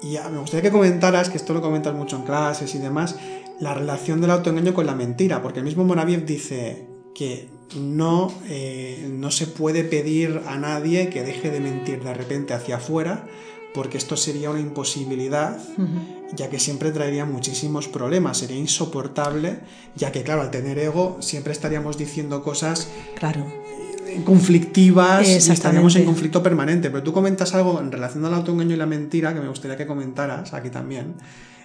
Y me gustaría que comentaras, que esto lo comentas mucho en clases y demás, la relación del autoengaño con la mentira, porque el mismo Moraviev dice que no, eh, no se puede pedir a nadie que deje de mentir de repente hacia afuera, porque esto sería una imposibilidad, ya que siempre traería muchísimos problemas, sería insoportable, ya que claro, al tener ego siempre estaríamos diciendo cosas claro conflictivas y estaríamos en conflicto permanente. Pero tú comentas algo en relación al autoengaño y la mentira que me gustaría que comentaras aquí también,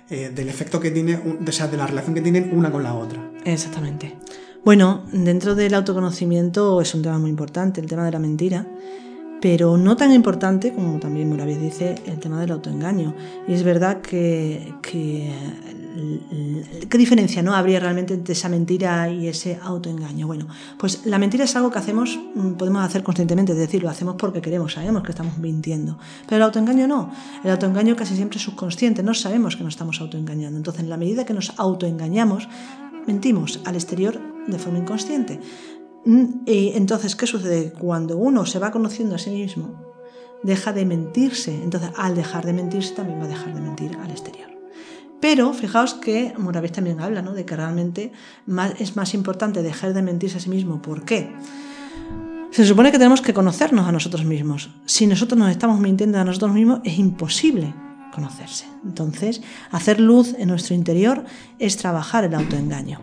eh, del efecto que tiene, o sea, de la relación que tienen una con la otra. Exactamente. Bueno, dentro del autoconocimiento es un tema muy importante, el tema de la mentira pero no tan importante como también Moravia dice el tema del autoengaño. Y es verdad que, que ¿qué diferencia no habría realmente entre esa mentira y ese autoengaño? Bueno, pues la mentira es algo que hacemos, mm, podemos hacer conscientemente, es decir, lo hacemos porque queremos, sabemos que estamos mintiendo. Pero el autoengaño no. El autoengaño casi siempre es subconsciente, no sabemos que nos estamos autoengañando. Entonces, en la medida que nos autoengañamos, mentimos al exterior de forma inconsciente. Mm, y entonces, ¿qué sucede? Cuando uno se va conociendo a sí mismo, deja de mentirse. Entonces, al dejar de mentirse, también va a dejar de mentir al exterior. Pero fijaos que Moravés también habla ¿no? de que realmente es más importante dejar de mentirse a sí mismo. ¿Por qué? Se supone que tenemos que conocernos a nosotros mismos. Si nosotros nos estamos mintiendo a nosotros mismos, es imposible conocerse. Entonces, hacer luz en nuestro interior es trabajar el autoengaño.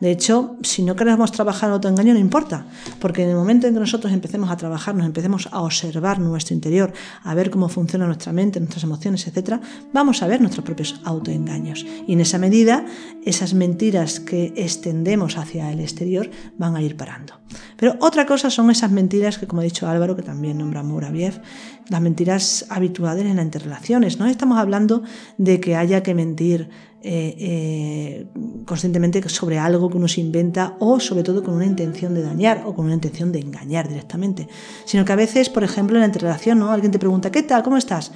De hecho, si no queremos trabajar el autoengaño, no importa, porque en el momento en que nosotros empecemos a trabajar, nos empecemos a observar nuestro interior, a ver cómo funciona nuestra mente, nuestras emociones, etc., vamos a ver nuestros propios autoengaños. Y en esa medida, esas mentiras que extendemos hacia el exterior van a ir parando. Pero otra cosa son esas mentiras que, como ha dicho Álvaro, que también nombra Muraviev, las mentiras habituales en las interrelaciones. No estamos hablando de que haya que mentir eh, eh, conscientemente sobre algo que uno se inventa o sobre todo con una intención de dañar o con una intención de engañar directamente, sino que a veces, por ejemplo, en la interrelación, ¿no? Alguien te pregunta, ¿qué tal? ¿Cómo estás?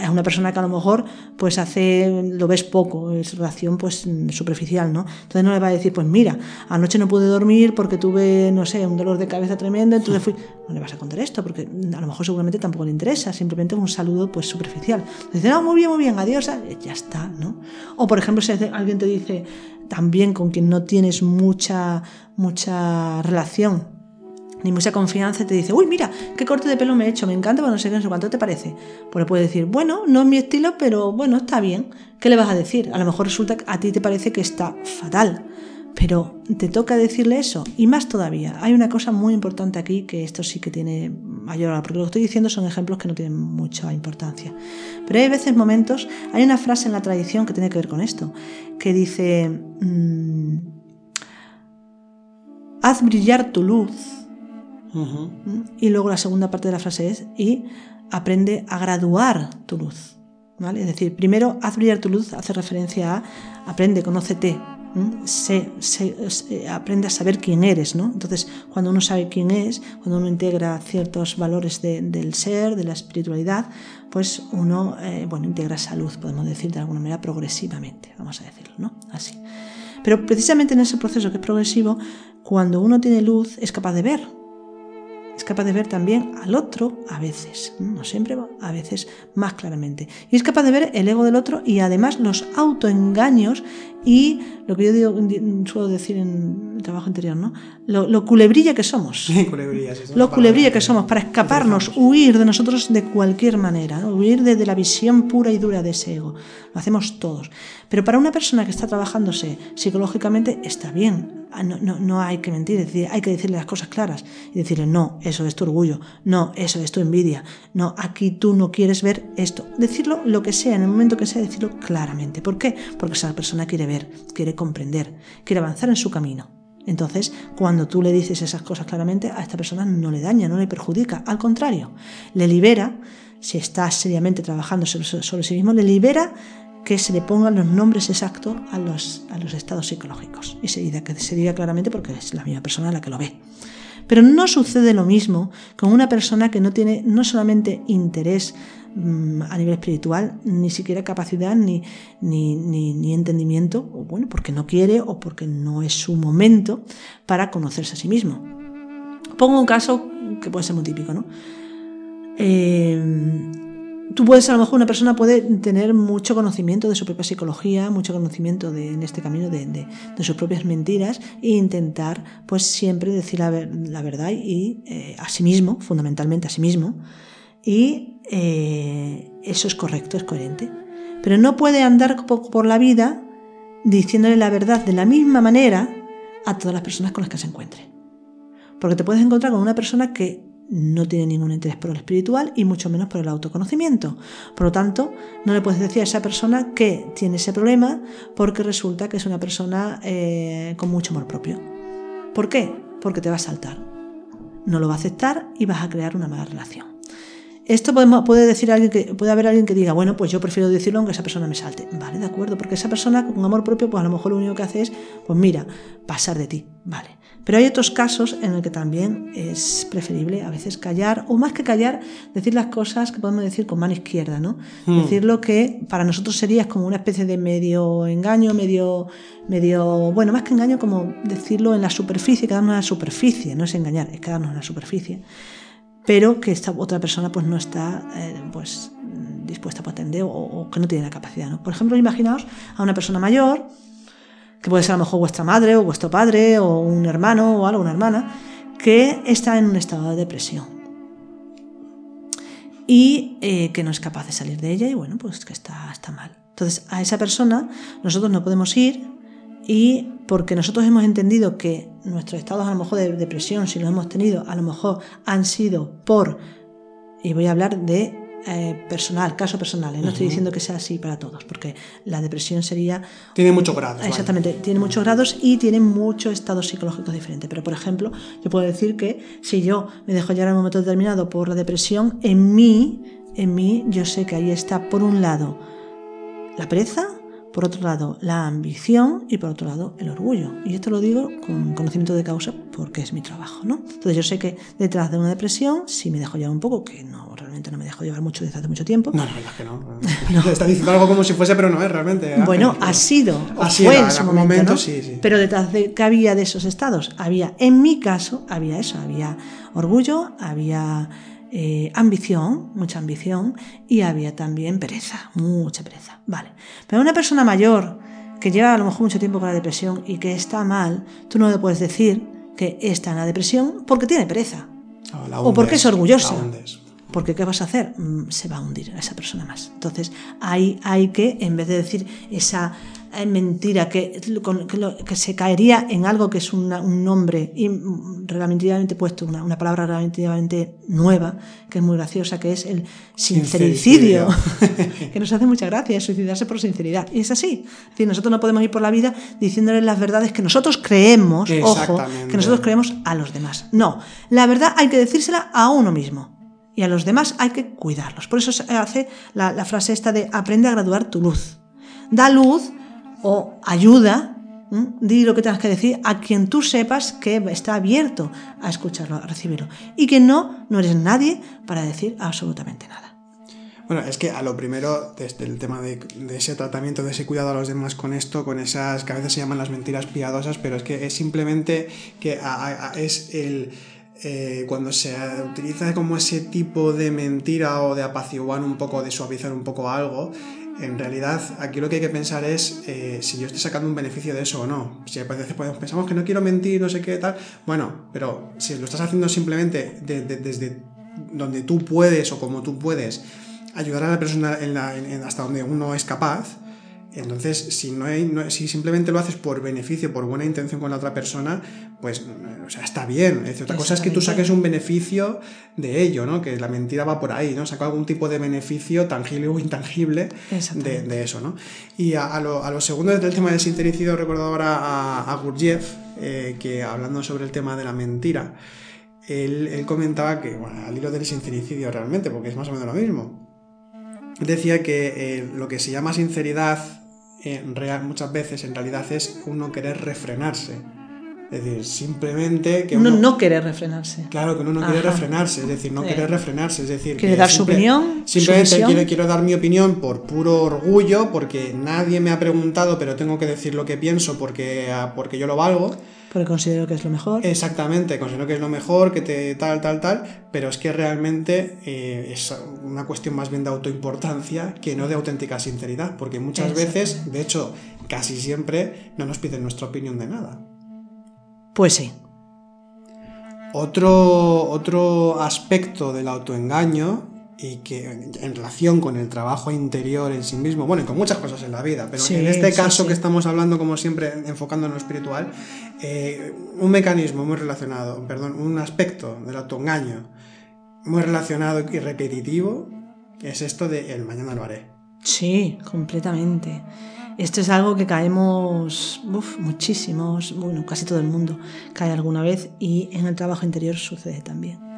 Es una persona que a lo mejor pues hace lo ves poco es relación pues superficial no entonces no le va a decir pues mira anoche no pude dormir porque tuve no sé un dolor de cabeza tremendo entonces fui no le vas a contar esto porque a lo mejor seguramente tampoco le interesa simplemente un saludo pues superficial. Dice no muy bien muy bien adiós ya está no o por ejemplo si alguien te dice también con quien no tienes mucha mucha relación ni mucha confianza te dice, uy, mira, qué corte de pelo me he hecho, me encanta, pero no sé qué, no sé cuánto te parece. Pues le puedes decir, bueno, no es mi estilo, pero bueno, está bien. ¿Qué le vas a decir? A lo mejor resulta que a ti te parece que está fatal, pero te toca decirle eso. Y más todavía, hay una cosa muy importante aquí, que esto sí que tiene mayor, porque lo que estoy diciendo son ejemplos que no tienen mucha importancia. Pero hay veces momentos, hay una frase en la tradición que tiene que ver con esto, que dice, mm, haz brillar tu luz y luego la segunda parte de la frase es, y aprende a graduar tu luz. ¿vale? Es decir, primero haz brillar tu luz, hace referencia a aprende, conócete, aprende a saber quién eres. ¿no? Entonces, cuando uno sabe quién es, cuando uno integra ciertos valores del ser, de la espiritualidad, pues uno eh, bueno, integra esa luz, podemos decir de alguna manera, progresivamente, vamos a decirlo, ¿no? Así. Pero precisamente en ese proceso que es progresivo, cuando uno tiene luz, es capaz de ver, es capaz de ver también al otro a veces, no siempre, a veces más claramente. Y es capaz de ver el ego del otro y además los autoengaños y lo que yo digo, suelo decir en el trabajo anterior, ¿no? Lo, culebrilla que somos. lo culebrilla que somos para escaparnos, huir de nosotros de cualquier manera, huir de, la visión pura y dura de ese ego. Lo hacemos todos. Pero para una persona que está trabajándose psicológicamente está bien. Ah, no, no, no hay que mentir, decir, hay que decirle las cosas claras y decirle, no, eso es tu orgullo, no, eso es tu envidia, no, aquí tú no quieres ver esto. Decirlo lo que sea, en el momento que sea, decirlo claramente. ¿Por qué? Porque esa persona quiere ver, quiere comprender, quiere avanzar en su camino. Entonces, cuando tú le dices esas cosas claramente, a esta persona no le daña, no le perjudica, al contrario, le libera, si está seriamente trabajando sobre, sí mismo, le libera que se le pongan los nombres exactos a los, a los estados psicológicos. Y se diga, que se diga claramente porque es la misma persona la que lo ve. Pero no sucede lo mismo con una persona que no tiene no solamente interés mm, a nivel espiritual, ni siquiera capacidad ni, ni, ni, entendimiento, o bueno, porque no quiere o porque no es su momento para conocerse a sí mismo. Pongo un caso que puede ser muy típico, ¿no? Eh, tú puedes, a lo mejor una persona puede tener mucho conocimiento de su propia psicología, mucho conocimiento de, en este camino de, sus propias mentiras e intentar pues siempre decir la, verdad y eh, a sí mismo, fundamentalmente a sí mismo. Y eh, eso es correcto, es coherente. Pero no puede andar por la vida diciéndole la verdad de la misma manera a todas las personas con las que se encuentre. Porque te puedes encontrar con una persona que no tiene ningún interés por el espiritual y mucho menos por el autoconocimiento. Por lo tanto, no le puedes decir a esa persona que tiene ese problema porque resulta que es una persona eh, con mucho amor propio. ¿Por qué? Porque te va a saltar. No lo va a aceptar y vas a crear una mala relación. Esto puede decir alguien que puede haber alguien que diga, bueno, pues yo prefiero decirlo aunque esa persona me salte. Vale, de acuerdo, porque esa persona con amor propio, pues a lo mejor lo único que hace es, pues mira, pasar de ti. Vale. Pero hay otros casos en los que también es preferible a veces callar, o más que callar, decir las cosas que podemos decir con mano izquierda, ¿no? Hmm. Decir lo que para nosotros sería como una especie de medio engaño, medio, medio, bueno, más que engaño, como decirlo en la superficie, quedarnos en la superficie, no es engañar, es quedarnos en la superficie, pero que esta otra persona pues no está, eh, pues dispuesta a atender o, o, que no tiene la capacidad, ¿no? Por ejemplo, imaginaos a una persona mayor, que puede ser a lo mejor vuestra madre o vuestro padre o un hermano o algo, una hermana, que está en un estado de depresión y eh, que no es capaz de salir de ella y bueno, pues que está, está mal. Entonces a esa persona nosotros no podemos ir y porque nosotros hemos entendido que nuestros estados a lo mejor de depresión, si los hemos tenido, a lo mejor han sido por, y voy a hablar de eh, personal, caso personal. ¿eh? No estoy diciendo que sea así para todos, porque la depresión sería... Tiene muchos grados. Exactamente, tiene muchos grados y tiene muchos estados psicológicos diferentes. Pero, por ejemplo, yo puedo decir que si yo me dejo llevar en un momento determinado por la depresión, en mí, en mí, yo sé que ahí está, por un lado, la pereza, por otro lado la ambición y por otro lado el orgullo. Y esto lo digo con conocimiento de causa porque es mi trabajo, ¿no? Entonces yo sé que detrás de una depresión, si me dejo llevar un poco, que no, realmente no me dejo llevar mucho desde hace mucho tiempo. No, la verdad es que no. Está diciendo algo como si fuese, pero no es realmente. Bueno, ha sido, o fue en su momento, sí, sí. Pero detrás de qué había de esos estados, había, en mi caso, había eso, había orgullo, había eh, ambición, mucha ambición, y había también pereza, mucha pereza. Vale. Pero una persona mayor que lleva a lo mejor mucho tiempo con la depresión y que está mal, tú no le puedes decir que está en la depresión porque tiene pereza. o porque es orgullosa. Porque ¿qué vas a hacer? Mm, se va a hundir a esa persona más. Entonces, hay, hay que, en vez de decir esa mentira que, que, se caería en algo que es un nombre relativamente puesto, una, palabra relativamente nueva, que es muy graciosa, que es el sincericidio, que nos hace mucha gracia, suicidarse por sinceridad. Y es así. Es decir, nosotros no podemos ir por la vida diciéndoles las verdades que nosotros creemos, ojo, que nosotros creemos a los demás. No, la verdad hay que decírsela a uno mismo. Y a los demás hay que cuidarlos. Por eso se hace la, la frase esta de aprende a graduar tu luz. Da luz o ayuda, di lo que tengas que decir a quien tú sepas que está abierto a escucharlo, a recibirlo. Y que no, no eres nadie para decir absolutamente nada. Bueno, es que a lo primero, desde el tema de, ese tratamiento, de ese cuidado a los demás con esto, con esas que a veces se llaman las mentiras piadosas, pero es que es simplemente que es el eh, cuando se utiliza como ese tipo de mentira o de apaciguar un poco, de suavizar un poco algo, en realidad aquí lo que hay que pensar es eh, si yo estoy sacando un beneficio de eso o no. Si a veces pensamos que no quiero mentir, no sé qué tal, bueno, pero si lo estás haciendo simplemente desde donde tú puedes o como tú puedes ayudar a la persona hasta donde uno es capaz, entonces, si, no hay, si simplemente lo haces por beneficio, por buena intención con la otra persona, pues o sea, está bien. otra cosa es que tú saques un beneficio de ello, ¿no? Que la mentira va por ahí, ¿no? Saca algún tipo de beneficio tangible o intangible de, eso, ¿no? Y a, lo, a lo, segundo del tema del sincericidio, recuerdo ahora a, a Gurdjieff, eh, que hablando sobre el tema de la mentira, él, comentaba que, bueno, al hilo del sincericidio realmente, porque es más o menos lo mismo, decía que eh, lo que se llama sinceridad real, muchas veces en realidad es uno querer refrenarse. Es decir, simplemente que uno, no quiere refrenarse. Claro, que uno no quiere refrenarse, es decir, no quiere refrenarse, es decir, quiere dar su opinión. Simplemente quiero, quiero, dar mi opinión por puro orgullo, porque nadie me ha preguntado, pero tengo que decir lo que pienso porque, ah, porque yo lo valgo. Porque considero que es lo mejor. Exactamente, considero que es lo mejor, que te tal, tal, tal, pero es que realmente eh, es una cuestión más bien de autoimportancia que no de auténtica sinceridad, porque muchas veces, de hecho, casi siempre, no nos piden nuestra opinión de nada. Pues sí. Otro, otro aspecto del autoengaño y que en relación con el trabajo interior en sí mismo, bueno, y con muchas cosas en la vida, pero en este caso que estamos hablando, como siempre, enfocando en lo espiritual, eh, un mecanismo muy relacionado, perdón, un aspecto del autoengaño muy relacionado y repetitivo es esto de el mañana lo haré. Sí, completamente. Esto es algo que caemos muchísimos, bueno, casi todo el mundo cae alguna vez y en el trabajo interior sucede también.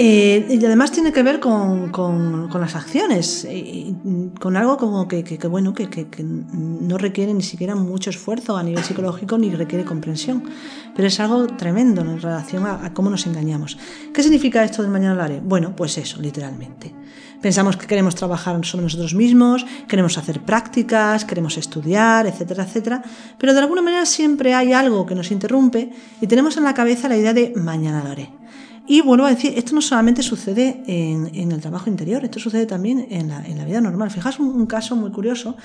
Eh, y además tiene que ver con, con, las acciones, y con algo como que, que, bueno, que, que, no requiere ni siquiera mucho esfuerzo a nivel psicológico ni requiere comprensión. Pero es algo tremendo en relación a, cómo nos engañamos. ¿Qué significa esto del mañana lo haré? Bueno, pues eso, literalmente. Pensamos que queremos trabajar sobre nosotros mismos, queremos hacer prácticas, queremos estudiar, etcétera, etcétera, pero de alguna manera siempre hay algo que nos interrumpe y tenemos en la cabeza la idea de mañana lo haré. Y vuelvo a decir, esto no solamente sucede en, el trabajo interior, esto sucede también en la, vida normal. Fijaos un, caso muy curioso,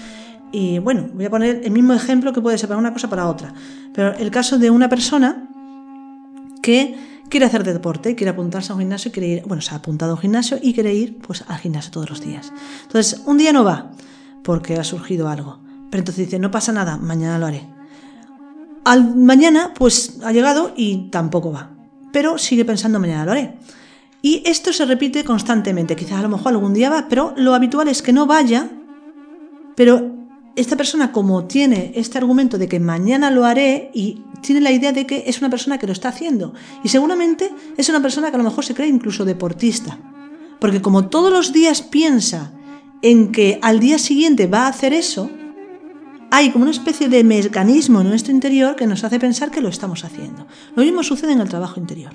y bueno, voy a poner el mismo ejemplo que puede ser para una cosa para otra, pero el caso de una persona que quiere hacer deporte, quiere apuntarse a un gimnasio, quiere ir, bueno, se ha apuntado a un gimnasio y quiere ir pues, al gimnasio todos los días. Entonces, un día no va porque ha surgido algo, pero entonces dice, no pasa nada, mañana lo haré. Al mañana, pues ha llegado y tampoco va pero sigue pensando mañana lo haré. Y esto se repite constantemente. Quizás a lo mejor algún día va, pero lo habitual es que no vaya, pero esta persona como tiene este argumento de que mañana lo haré y tiene la idea de que es una persona que lo está haciendo. Y seguramente es una persona que a lo mejor se cree incluso deportista. Porque como todos los días piensa en que al día siguiente va a hacer eso, hay como una especie de mecanismo en nuestro interior que nos hace pensar que lo estamos haciendo. Lo mismo sucede en el trabajo interior.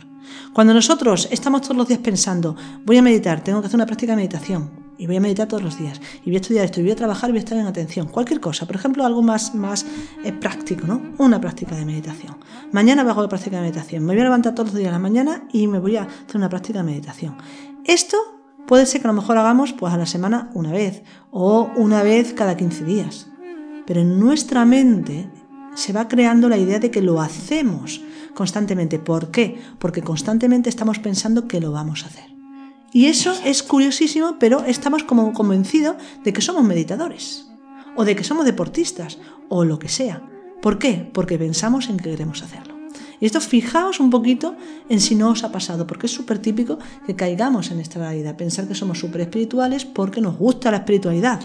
Cuando nosotros estamos todos los días pensando, voy a meditar, tengo que hacer una práctica de meditación, y voy a meditar todos los días, y voy a estudiar esto, y voy a trabajar y voy a estar en atención, cualquier cosa, por ejemplo, algo más, más eh, práctico, ¿no? Una práctica de meditación. Mañana hago la práctica de meditación, me voy a levantar todos los días a la mañana y me voy a hacer una práctica de meditación. Esto puede ser que a lo mejor hagamos pues a la semana una vez, o una vez cada 15 días. Pero en nuestra mente se va creando la idea de que lo hacemos constantemente. ¿Por qué? Porque constantemente estamos pensando que lo vamos a hacer. Y eso es curiosísimo, pero estamos como convencidos de que somos meditadores, o de que somos deportistas, o lo que sea. ¿Por qué? Porque pensamos en que queremos hacerlo. Y esto fijaos un poquito en si no os ha pasado, porque es súper típico que caigamos en esta realidad, pensar que somos súper espirituales porque nos gusta la espiritualidad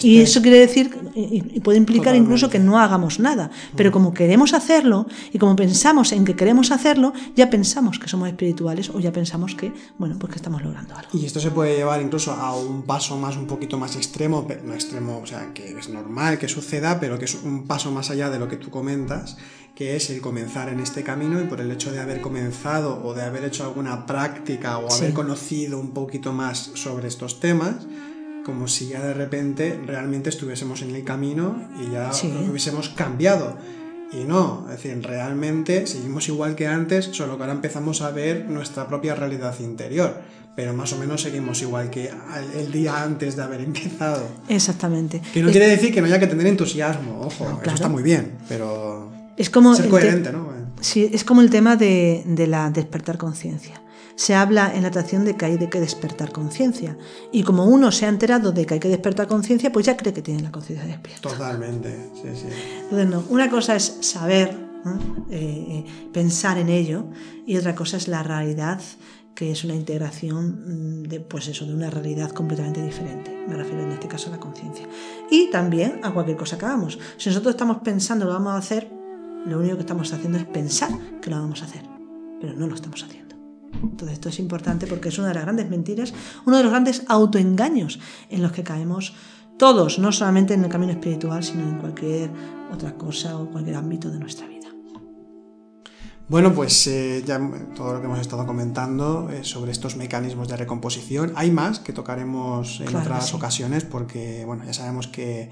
y eso quiere decir, y puede implicar incluso que no hagamos nada. Pero como queremos hacerlo y como pensamos en que queremos hacerlo, ya pensamos que somos espirituales o ya pensamos que, bueno, pues que estamos logrando algo. Y esto se puede llevar incluso a un paso más, un poquito más extremo, no extremo, o sea, que es normal que suceda, pero que es un paso más allá de lo que tú comentas, que es el comenzar en este camino y por el hecho de haber comenzado o de haber hecho alguna práctica o haber conocido un poquito más sobre estos temas, como si ya de repente realmente estuviésemos en el camino y ya hubiésemos cambiado. Y no, es decir, realmente seguimos igual que antes, solo que ahora empezamos a ver nuestra propia realidad interior, pero más o menos seguimos igual que el día antes de haber empezado. Exactamente. Que no quiere decir que no haya que tener entusiasmo, ojo, eso está muy bien, pero es como ser coherente, ¿no? Sí, es como el tema de, de la despertar conciencia se habla en la atracción de que hay de que despertar conciencia. Y como uno se ha enterado de que hay que despertar conciencia, pues ya cree que tiene la conciencia despierta. Totalmente, sí, sí. Entonces, no, una cosa es saber, eh, eh, pensar en ello, y otra cosa es la realidad que es una integración mm, de, pues eso, de una realidad completamente diferente. Me refiero en este caso a la conciencia. Y también a cualquier cosa que hagamos. Si nosotros estamos pensando lo vamos a hacer, lo único que estamos haciendo es pensar que lo vamos a hacer, pero no lo estamos haciendo. Entonces esto es importante porque es una de las grandes mentiras, uno de los grandes autoengaños en los que caemos todos, no solamente en el camino espiritual, sino en cualquier otra cosa o cualquier ámbito de nuestra vida. Bueno, pues eh, ya todo lo que hemos estado comentando eh, sobre estos mecanismos de recomposición. Hay más que tocaremos en otras ocasiones porque, bueno, ya sabemos que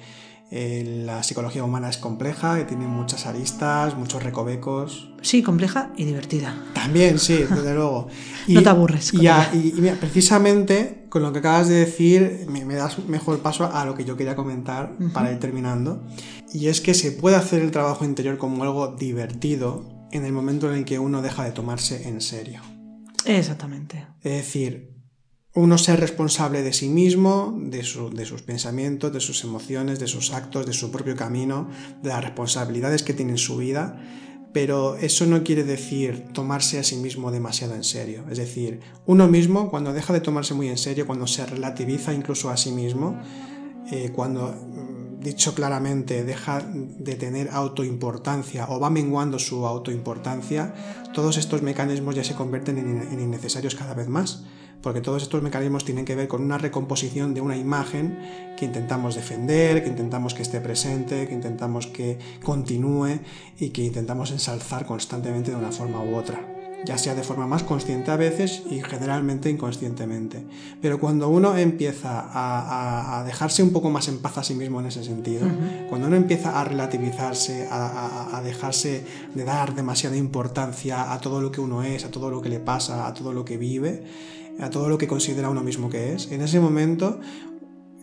eh, la psicología humana es compleja, y tiene muchas aristas, muchos recovecos. Sí, compleja y divertida. También, sí, desde luego. no te aburres. Y, y, precisamente con lo que acabas de decir, me, das mejor paso a lo que yo quería comentar para ir terminando. Y es que se puede hacer el trabajo interior como algo divertido en el momento en el que uno deja de tomarse en serio. Exactamente. Es decir, uno ser responsable de sí mismo, de, sus pensamientos, de sus emociones, de sus actos, de su propio camino, de las responsabilidades que tiene en su vida, pero eso no quiere decir tomarse a sí mismo demasiado en serio. Es decir, uno mismo cuando deja de tomarse muy en serio, cuando se relativiza incluso a sí mismo, eh, cuando, mm, dicho claramente, deja de tener autoimportancia o va menguando su autoimportancia, todos estos mecanismos ya se convierten en innecesarios cada vez más porque todos estos mecanismos tienen que ver con una recomposición de una imagen que intentamos defender, que intentamos que esté presente, que intentamos que continúe y que intentamos ensalzar constantemente de una forma u otra ya sea de forma más consciente a veces y generalmente inconscientemente. Pero cuando uno empieza a, dejarse un poco más en paz a sí mismo en ese sentido, cuando uno empieza a relativizarse, a, dejarse de dar demasiada importancia a todo lo que uno es, a todo lo que le pasa, a todo lo que vive, a todo lo que considera uno mismo que es, en ese momento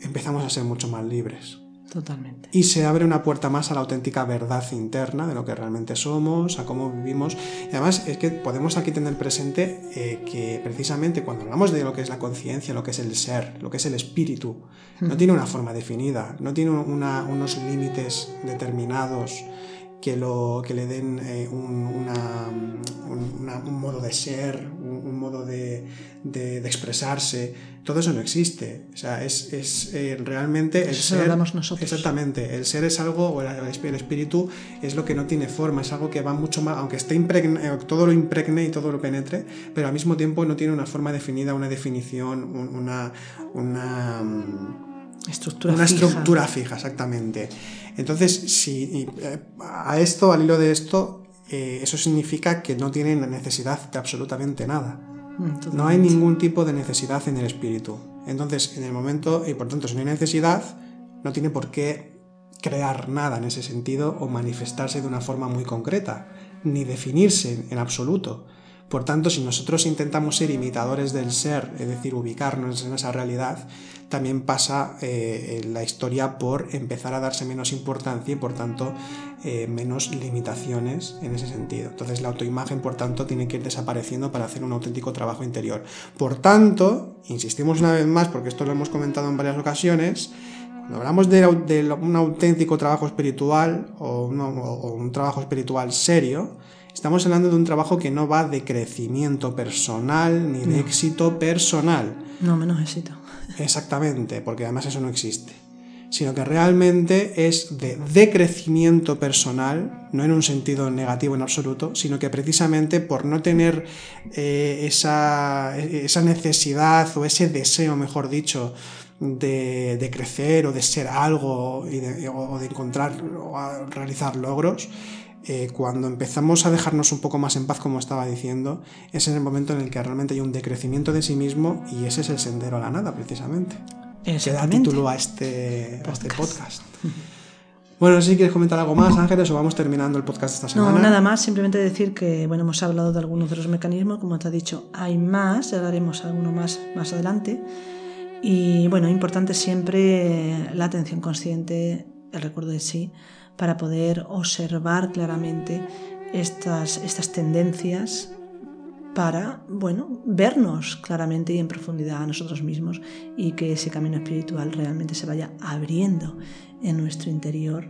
empezamos a ser mucho más libres. Totalmente. Y se abre una puerta más a la auténtica verdad interna de lo que realmente somos, a cómo vivimos. Y además es que podemos aquí tener presente eh, que precisamente cuando hablamos de lo que es la conciencia, lo que es el ser, lo que es el espíritu, no tiene una forma definida, no tiene unos límites determinados que, lo, que le den eh, un, modo de ser, un, modo de, expresarse. Todo eso no existe. O sea, es, eh, realmente el ser. nosotros. Exactamente. El ser es algo, o el, espíritu es lo que no tiene forma, es algo que va mucho más, aunque esté impregne, eh, todo lo impregne y todo lo penetre, pero al mismo tiempo no tiene una forma definida, una definición, una. una Estructura una estructura fija, exactamente. Entonces, si eh, a esto, al hilo de esto, eh, eso significa que no tienen necesidad de absolutamente nada. Mm, no hay ningún tipo de necesidad en el espíritu. Entonces, en el momento, y por tanto, si no hay necesidad, no tiene por qué crear nada en ese sentido o manifestarse de una forma muy concreta, ni definirse en absoluto. Por tanto, si nosotros intentamos ser imitadores del ser, es decir, ubicarnos en esa realidad, también pasa eh, la historia por empezar a darse menos importancia y por tanto eh, menos limitaciones en ese sentido. Entonces la autoimagen, por tanto, tiene que ir desapareciendo para hacer un auténtico trabajo interior. Por tanto, insistimos una vez más, porque esto lo hemos comentado en varias ocasiones, cuando hablamos de, un auténtico trabajo espiritual o un trabajo espiritual serio, Estamos hablando de un trabajo que no va de crecimiento personal ni de éxito personal. No, menos éxito. Exactamente, porque además eso no existe. Sino que realmente es de decrecimiento personal, no en un sentido negativo en absoluto, sino que precisamente por no tener eh, esa, necesidad o ese deseo, mejor dicho, de, crecer o de ser algo o de encontrar o realizar logros, eh, cuando empezamos a dejarnos un poco más en paz, como estaba diciendo, es en el momento en el que realmente hay un decrecimiento de sí mismo y ese es el sendero a la nada, precisamente. Que da título a este, a este podcast. Bueno, no sé si quieres comentar algo más, Ángeles, o vamos terminando el podcast esta semana. No, nada más, simplemente decir que, bueno, hemos hablado de algunos de los mecanismos, como te ha dicho, hay más, ya daremos alguno más más adelante. Y bueno, importante siempre la atención consciente, el recuerdo de sí, para poder observar claramente estas, estas tendencias para, bueno, vernos claramente y en profundidad a nosotros mismos y que ese camino espiritual realmente se vaya abriendo en nuestro interior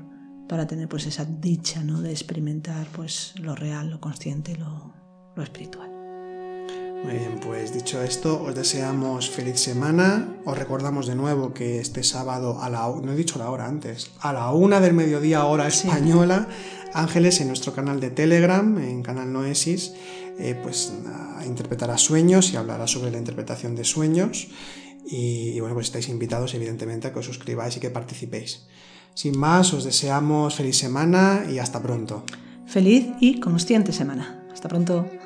para tener pues esa dicha, ¿no? De experimentar pues lo real, lo consciente, lo, lo espiritual. Muy bien, pues dicho esto, os deseamos feliz semana. Os recordamos de nuevo que este sábado a la no he dicho la hora antes, a la una del mediodía hora española, Ángeles en nuestro canal de Telegram, en canal Noesis, eh, pues interpretará sueños y hablará sobre la interpretación de sueños. Y, y, bueno, pues estáis invitados evidentemente a que os suscribáis y que participéis. Sin más, os deseamos feliz semana y hasta pronto. Feliz y consciente semana. Hasta pronto.